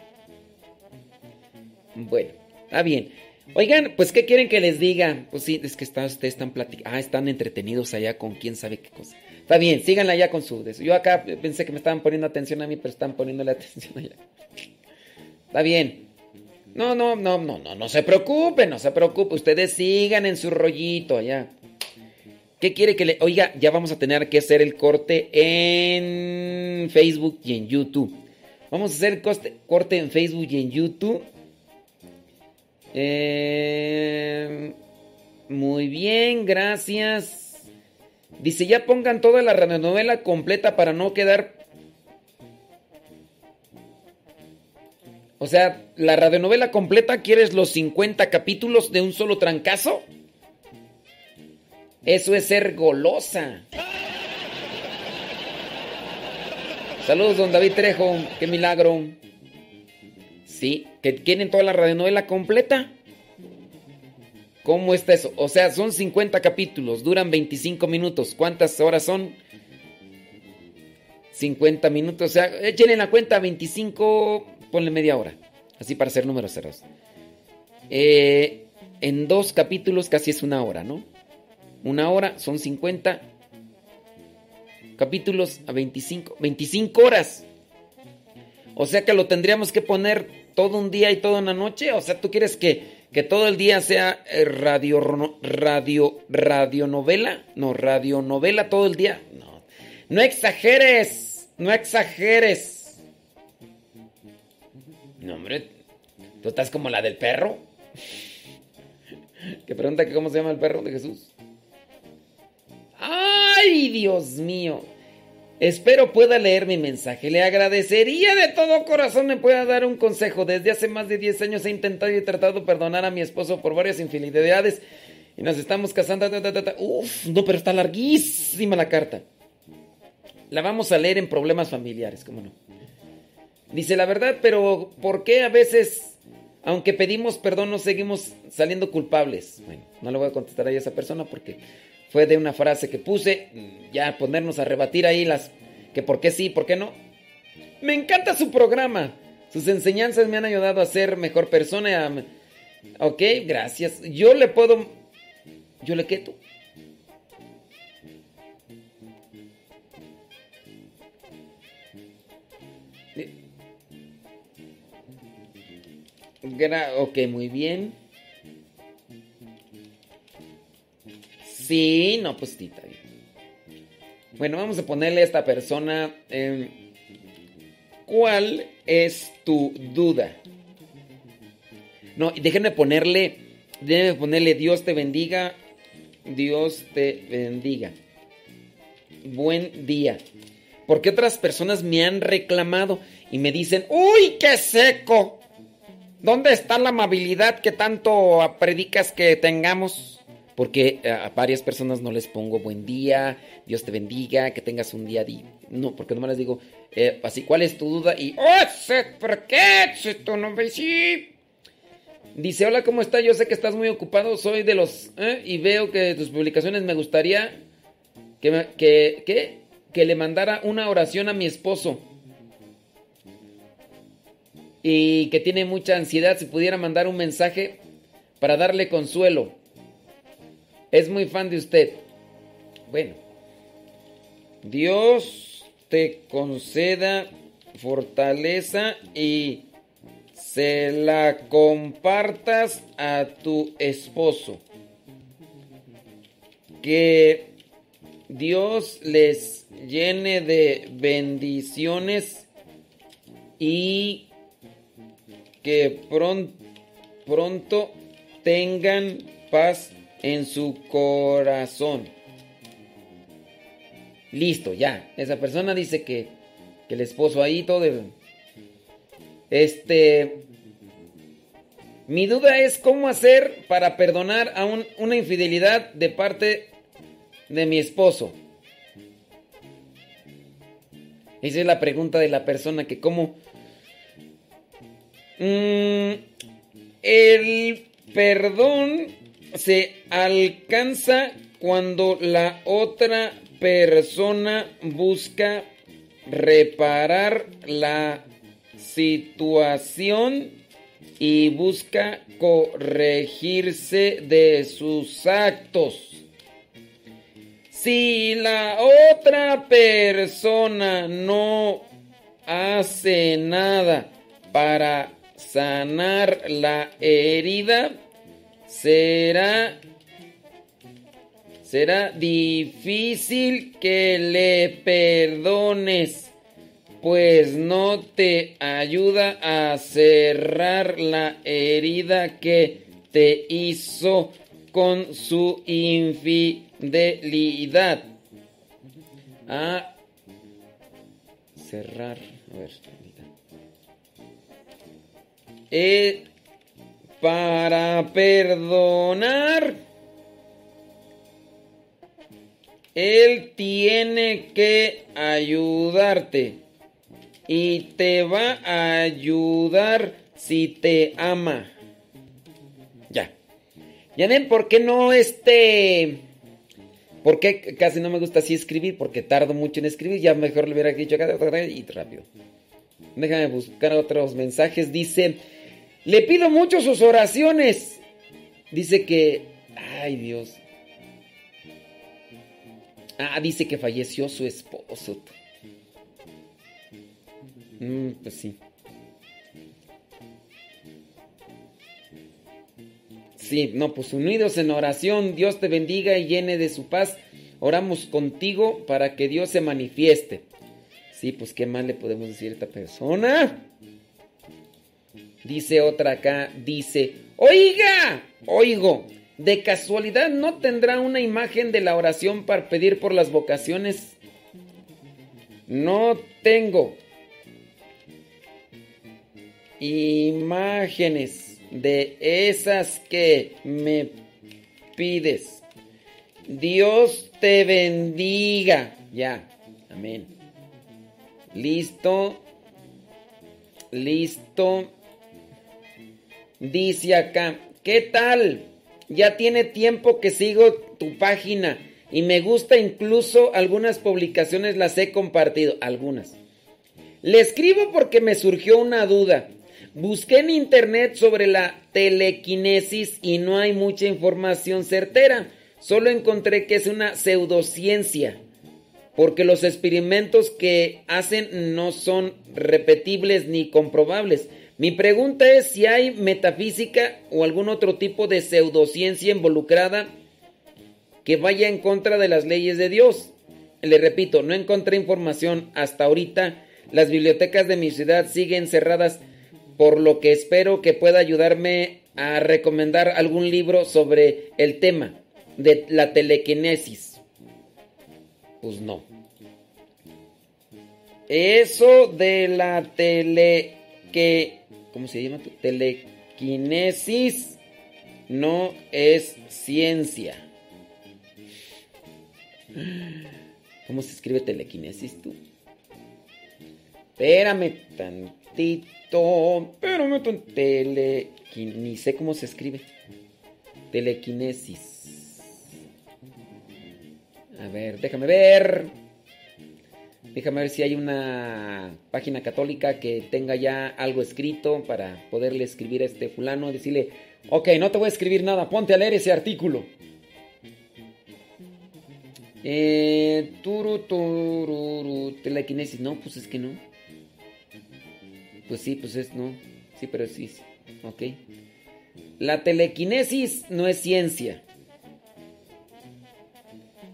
Bueno, está bien. Oigan, pues, ¿qué quieren que les diga? Pues sí, es que ustedes están platicando. Ah, están entretenidos allá con quién sabe qué cosa. Está bien, síganla allá con su... Yo acá pensé que me estaban poniendo atención a mí, pero están poniéndole atención allá. Está bien. No, no, no, no, no, no se preocupe, no se preocupe. Ustedes sigan en su rollito allá. ¿Qué quiere que le.? Oiga, ya vamos a tener que hacer el corte en Facebook y en YouTube. Vamos a hacer corte en Facebook y en YouTube Eh, muy bien, gracias. Dice, ya pongan toda la radionovela completa para no quedar... O sea, la radionovela completa, ¿quieres los 50 capítulos de un solo trancazo? Eso es ser golosa. Saludos, don David Trejo. Qué milagro. Sí, que quieren toda la radionovela completa. ¿Cómo está eso? O sea, son 50 capítulos, duran 25 minutos. ¿Cuántas horas son? 50 minutos. O sea, échenle la cuenta 25, ponle media hora. Así para hacer números cerrados. Eh, en dos capítulos casi es una hora, ¿no? Una hora son 50 capítulos a 25. 25 horas. O sea que lo tendríamos que poner todo un día y toda una noche. O sea, ¿tú quieres que, que todo el día sea eh, radio, radio, radionovela? No, radionovela todo el día. No. No exageres. No exageres. No, hombre. ¿Tú estás como la del perro? que pregunta que cómo se llama el perro de Jesús. ¡Ay, Dios mío! Espero pueda leer mi mensaje. Le agradecería de todo corazón me pueda dar un consejo. Desde hace más de 10 años he intentado y tratado de perdonar a mi esposo por varias infidelidades. Y nos estamos casando. Uf, no, pero está larguísima la carta. La vamos a leer en problemas familiares, ¿cómo no? Dice la verdad, pero ¿por qué a veces, aunque pedimos perdón, no seguimos saliendo culpables? Bueno, no le voy a contestar a esa persona porque fue de una frase que puse, ya ponernos a rebatir ahí las que por qué sí, por qué no. Me encanta su programa. Sus enseñanzas me han ayudado a ser mejor persona. Ok, gracias. Yo le puedo... Yo le quedo. ok, muy bien. Sí, no, pues tita. Bueno, vamos a ponerle a esta persona. Eh, ¿Cuál es tu duda? No, déjenme ponerle. Déjenme ponerle Dios te bendiga. Dios te bendiga. Buen día. Porque otras personas me han reclamado y me dicen, ¡Uy, qué seco! ¿Dónde está la amabilidad que tanto predicas que tengamos? Porque eh, a varias personas no les pongo buen día, Dios te bendiga, que tengas un día. Di no, porque no me les digo eh, así, ¿cuál es tu duda? Y, oh, ¿por qué? Tu nombre sí. Dice, hola, ¿cómo está? Yo sé que estás muy ocupado, soy de los... ¿eh? Y veo que tus publicaciones me gustaría que, que, que, que le mandara una oración a mi esposo. Y que tiene mucha ansiedad, si pudiera mandar un mensaje para darle consuelo. Es muy fan de usted. Bueno, Dios te conceda fortaleza y se la compartas a tu esposo. Que Dios les llene de bendiciones y que pronto, pronto tengan paz en su corazón. Listo, ya. Esa persona dice que, que el esposo ahí todo. Este. Mi duda es cómo hacer para perdonar a una infidelidad de parte de mi esposo. Esa es la pregunta de la persona que cómo... Mm, el perdón se alcanza cuando la otra persona busca reparar la situación y busca corregirse de sus actos. Si la otra persona no hace nada para sanar la herida, será será difícil que le perdones, pues no te ayuda a cerrar la herida que te hizo con su infidelidad. A cerrar. A ver. Para perdonar, Él tiene que ayudarte y te va a ayudar si te ama. Ya. Ya ven por qué no este... ¿Por qué casi no me gusta así escribir? Porque tardo mucho en escribir. Ya mejor le hubiera dicho acá y rápido. Déjame buscar otros mensajes. Dice, le pido mucho sus oraciones. Dice que, ay Dios. Ah, dice que falleció su esposo. Mm, pues sí. Sí, no, pues unidos en oración, Dios te bendiga y llene de su paz. Oramos contigo para que Dios se manifieste. Sí, pues qué más le podemos decir a esta persona. Dice otra acá, dice, oiga, oigo, de casualidad no tendrá una imagen de la oración para pedir por las vocaciones. No tengo imágenes de esas que me pides. Dios te bendiga. Ya, amén. Listo. Listo. Dice acá, ¿qué tal? Ya tiene tiempo que sigo tu página y me gusta incluso algunas publicaciones las he compartido, algunas. Le escribo porque me surgió una duda. Busqué en internet sobre la telequinesis y no hay mucha información certera. Solo encontré que es una pseudociencia, porque los experimentos que hacen no son repetibles ni comprobables. Mi pregunta es si hay metafísica o algún otro tipo de pseudociencia involucrada que vaya en contra de las leyes de Dios. Le repito, no encontré información hasta ahorita. Las bibliotecas de mi ciudad siguen cerradas, por lo que espero que pueda ayudarme a recomendar algún libro sobre el tema de la telequinesis. Pues no. Eso de la tele que ¿cómo se llama? Telequinesis no es ciencia. ¿Cómo se escribe telequinesis tú? Espérame tantito. Espérame tantito. Tele... Ni sé cómo se escribe. Telequinesis. A ver, déjame ver. Déjame ver si hay una página católica que tenga ya algo escrito para poderle escribir a este fulano. Decirle, ok, no te voy a escribir nada, ponte a leer ese artículo. Eh, turu, telequinesis. No, pues es que no. Pues sí, pues es no. Sí, pero sí. sí. Ok. La telequinesis no es ciencia.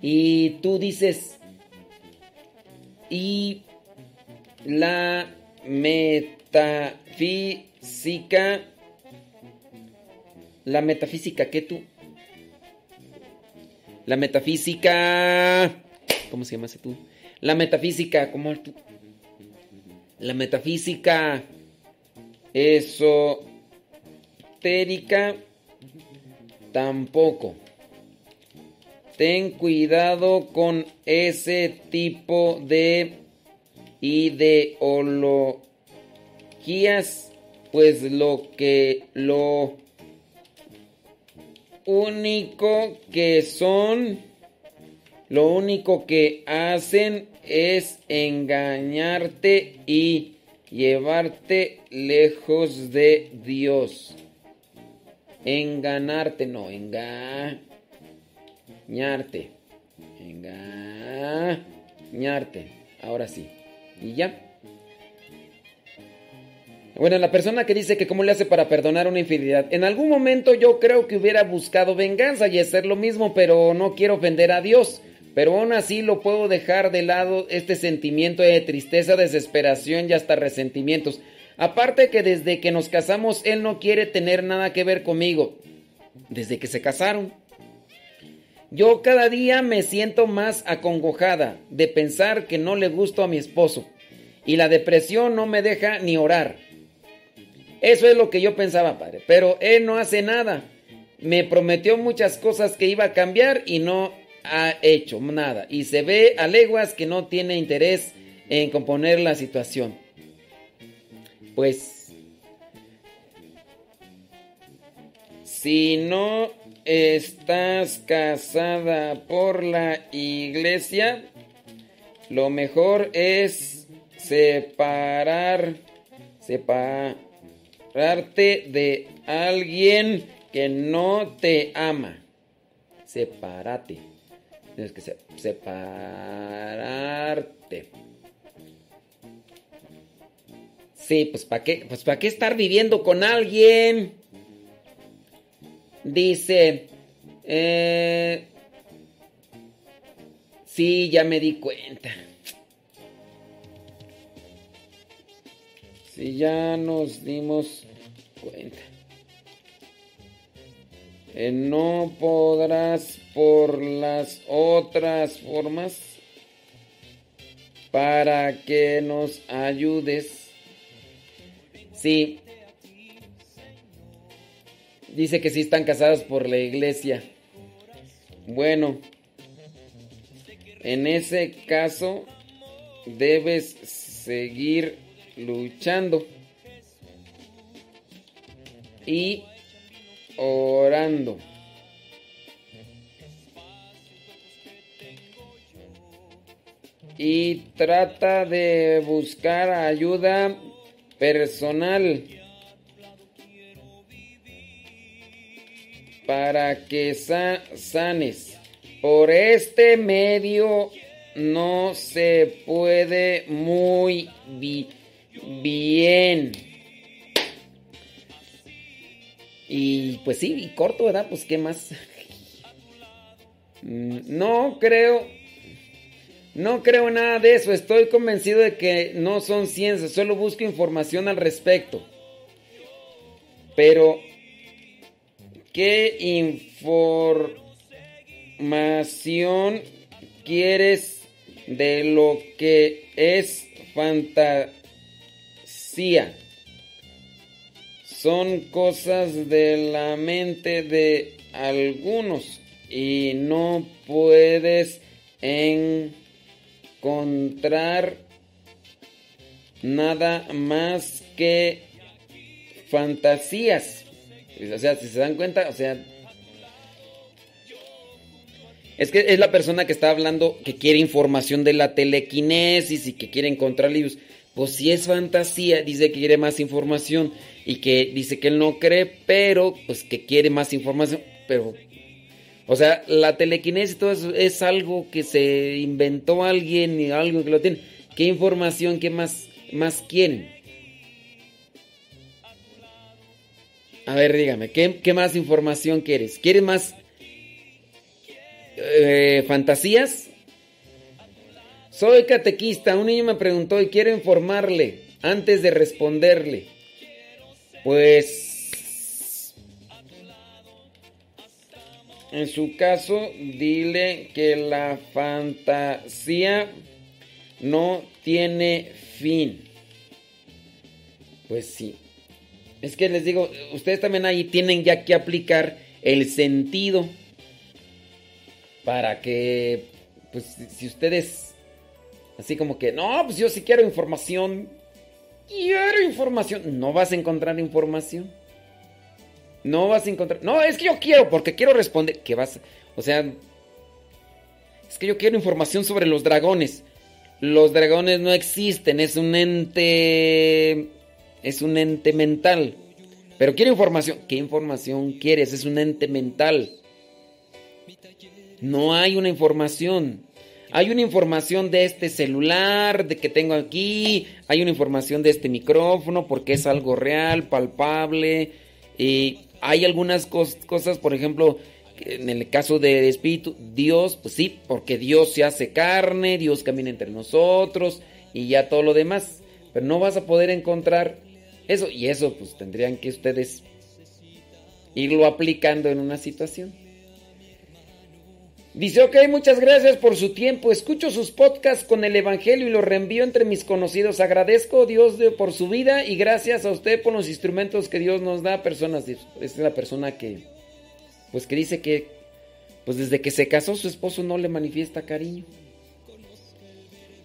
Y tú dices, y la metafísica. La metafísica, ¿qué tú? La metafísica. ¿Cómo se llama ese tú? La metafísica, ¿cómo tú? La metafísica esotérica tampoco. Ten cuidado con ese tipo de ideologías, pues lo que lo único que son, lo único que hacen es engañarte y llevarte lejos de Dios. Enganarte, no, engañarte ñarte. Engañarte. Ahora sí. Y ya. Bueno, la persona que dice que cómo le hace para perdonar una infidelidad. En algún momento yo creo que hubiera buscado venganza y hacer lo mismo, pero no quiero ofender a Dios. Pero aún así lo puedo dejar de lado este sentimiento de tristeza, desesperación y hasta resentimientos. Aparte que desde que nos casamos él no quiere tener nada que ver conmigo. Desde que se casaron. Yo cada día me siento más acongojada de pensar que no le gusto a mi esposo. Y la depresión no me deja ni orar. Eso es lo que yo pensaba, padre. Pero él no hace nada. Me prometió muchas cosas que iba a cambiar y no ha hecho nada. Y se ve a leguas que no tiene interés en componer la situación. Pues, si no estás casada por la iglesia, lo mejor es separar, separarte de alguien que no te ama. Sepárate. Tienes que se- separarte. Sí, pues ¿para qué? Pues ¿para qué estar viviendo con alguien? Dice, eh, sí, ya me di cuenta. Sí, ya nos dimos cuenta. Eh, no podrás por las otras formas para que nos ayudes. Sí. Dice que sí están casados por la iglesia. Bueno, en ese caso debes seguir luchando y orando. Y trata de buscar ayuda personal para que sa- sanes. Por este medio no se puede muy bi- bien. Y pues sí, y corto, ¿verdad? Pues qué más. Mm, No creo. No creo nada de eso. Estoy convencido de que no son ciencias. Solo busco información al respecto. Pero, ¿qué información quieres de lo que es fantasía? Son cosas de la mente de algunos y no puedes encontrar nada más que fantasías. O sea, si se dan cuenta, o sea, es que es la persona que está hablando que quiere información de la telequinesis y que quiere encontrar libros. Pues si es fantasía, dice que quiere más información y que dice que él no cree, pero pues que quiere más información, pero o sea, la telequinesis todo eso es algo que se inventó alguien y algo que lo tiene. ¿Qué información, qué más, más quieren? A ver, dígame, ¿qué, qué más información quieres? ¿Quieres más eh, fantasías? Soy catequista. Un niño me preguntó y quiero informarle antes de responderle. Pues... En su caso, dile que la fantasía no tiene fin. Pues sí. Es que les digo, ustedes también ahí tienen ya que aplicar el sentido para que, pues si ustedes, así como que, no, pues yo sí quiero información, quiero información, no vas a encontrar información. No vas a encontrar, no, es que yo quiero, porque quiero responder, que vas, o sea, es que yo quiero información sobre los dragones. Los dragones no existen, es un ente es un ente mental. Pero quiero información. ¿Qué información quieres? Es un ente mental. No hay una información. Hay una información de este celular, de que tengo aquí. Hay una información de este micrófono, porque es algo real, palpable. Y hay algunas cos- cosas, por ejemplo, en el caso del Espíritu, Dios, pues sí, porque Dios se hace carne, Dios camina entre nosotros y ya todo lo demás. Pero no vas a poder encontrar eso. Y eso, pues tendrían que ustedes irlo aplicando en una situación. Dice, ok, muchas gracias por su tiempo. Escucho sus podcasts con el Evangelio y los reenvío entre mis conocidos. Agradezco a Dios por su vida y gracias a usted por los instrumentos que Dios nos da. Personas, es la persona que, pues que dice que, pues desde que se casó su esposo no le manifiesta cariño.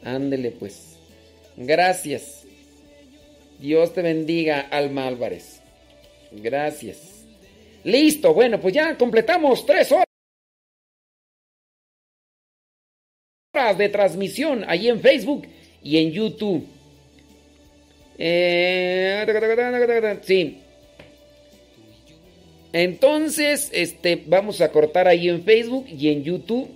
Ándele pues. Gracias. Dios te bendiga, Alma Álvarez. Gracias. Listo, bueno, pues ya completamos tres horas de transmisión ahí en Facebook y en YouTube. Eh, sí. Entonces, este, vamos a cortar ahí en Facebook y en YouTube.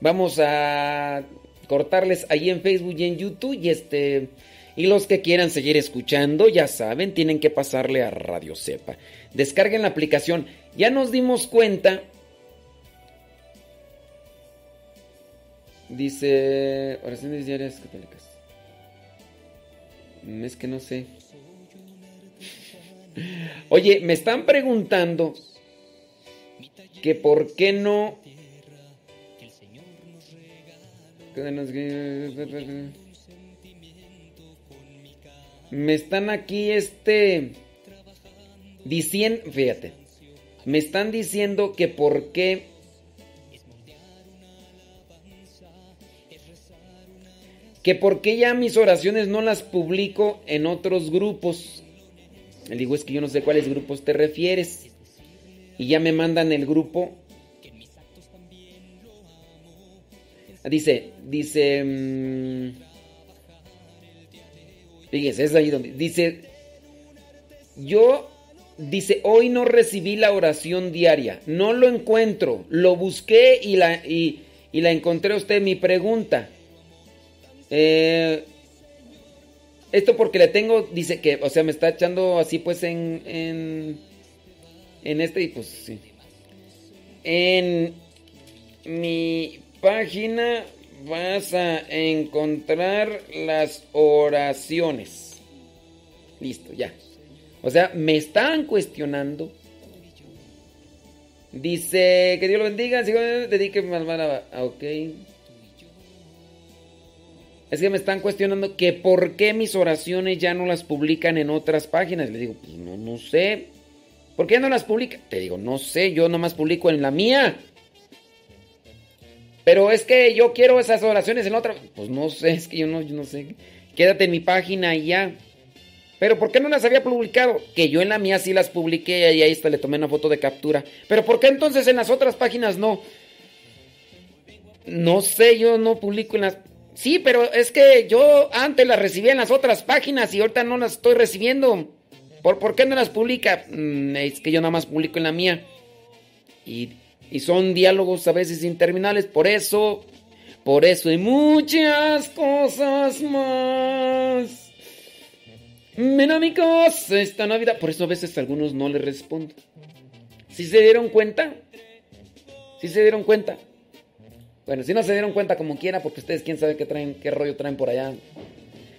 Vamos a cortarles ahí en Facebook y en YouTube y este y los que quieran seguir escuchando, ya saben, tienen que pasarle a Radio Cepa. Descarguen la aplicación. Ya nos dimos cuenta Dice oraciones diarias católicas. Mm, Es que no sé. Oye, me están preguntando que por qué no me están aquí este diciendo, fíjate, me están diciendo que por qué que por qué ya mis oraciones no las publico en otros grupos. Le digo, es que yo no sé cuáles grupos te refieres. Y ya me mandan el grupo. Dice, dice... mm, fíjese, es ahí donde... Dice, yo... Dice, hoy no recibí la oración diaria. No lo encuentro. Lo busqué y la, y, y la encontré a usted. Mi pregunta. Eh, esto porque le tengo, dice que, o sea, me está echando así pues en, en, en este y pues sí. En mi página vas a encontrar las oraciones. Listo, ya. O sea, me están cuestionando. Dice que Dios lo bendiga, sigo, dedique más a, a ok. Es que me están cuestionando que por qué mis oraciones ya no las publican en otras páginas. Le digo, pues no, no sé. ¿Por qué no las publica? Te digo, no sé, yo nomás publico en la mía. Pero es que yo quiero esas oraciones en otra. Pues no sé, es que yo no, no sé. Quédate en mi página y ya. Pero ¿por qué no las había publicado? Que yo en la mía sí las publiqué y ahí está, le tomé una foto de captura. Pero ¿por qué entonces en las otras páginas no? No sé, yo no publico en las... Sí, pero es que yo antes las recibía en las otras páginas y ahorita no las estoy recibiendo. ¿Por, por qué no las publica? Mm, es que yo nada más publico en la mía. Y, y son diálogos a veces interminables. Por eso, por eso y muchas cosas más. Ven esta Navidad. Por eso a veces a algunos no les respondo. ¿Sí se dieron cuenta? ¿Sí se dieron cuenta? Bueno, si no se dieron cuenta como quiera, porque ustedes quién sabe qué traen, qué rollo traen por allá.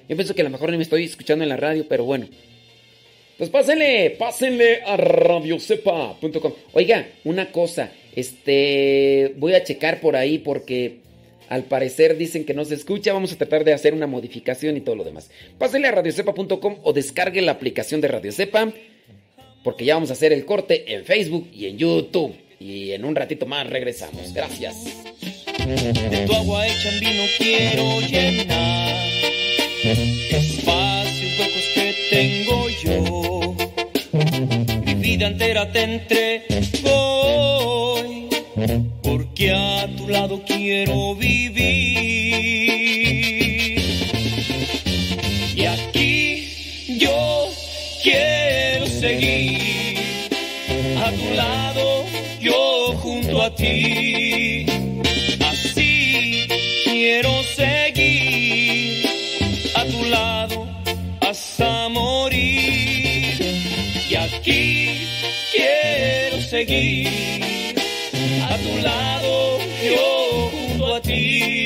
Yo pienso que a lo mejor ni me estoy escuchando en la radio, pero bueno. Pues pásenle, pásenle a radiocepa.com. Oiga, una cosa, este, voy a checar por ahí porque al parecer dicen que no se escucha. Vamos a tratar de hacer una modificación y todo lo demás. Pásenle a radiocepa.com o descargue la aplicación de Radiocepa porque ya vamos a hacer el corte en Facebook y en YouTube. Y en un ratito más regresamos. Gracias. De tu agua hecha en vino quiero llenar espacios huecos que tengo yo. Mi vida entera te entrego porque a tu lado quiero vivir. Y aquí yo quiero seguir, a tu lado yo junto a ti. Así quiero seguir, a tu lado hasta morir. Y aquí quiero seguir a tu lado, yo junto a ti.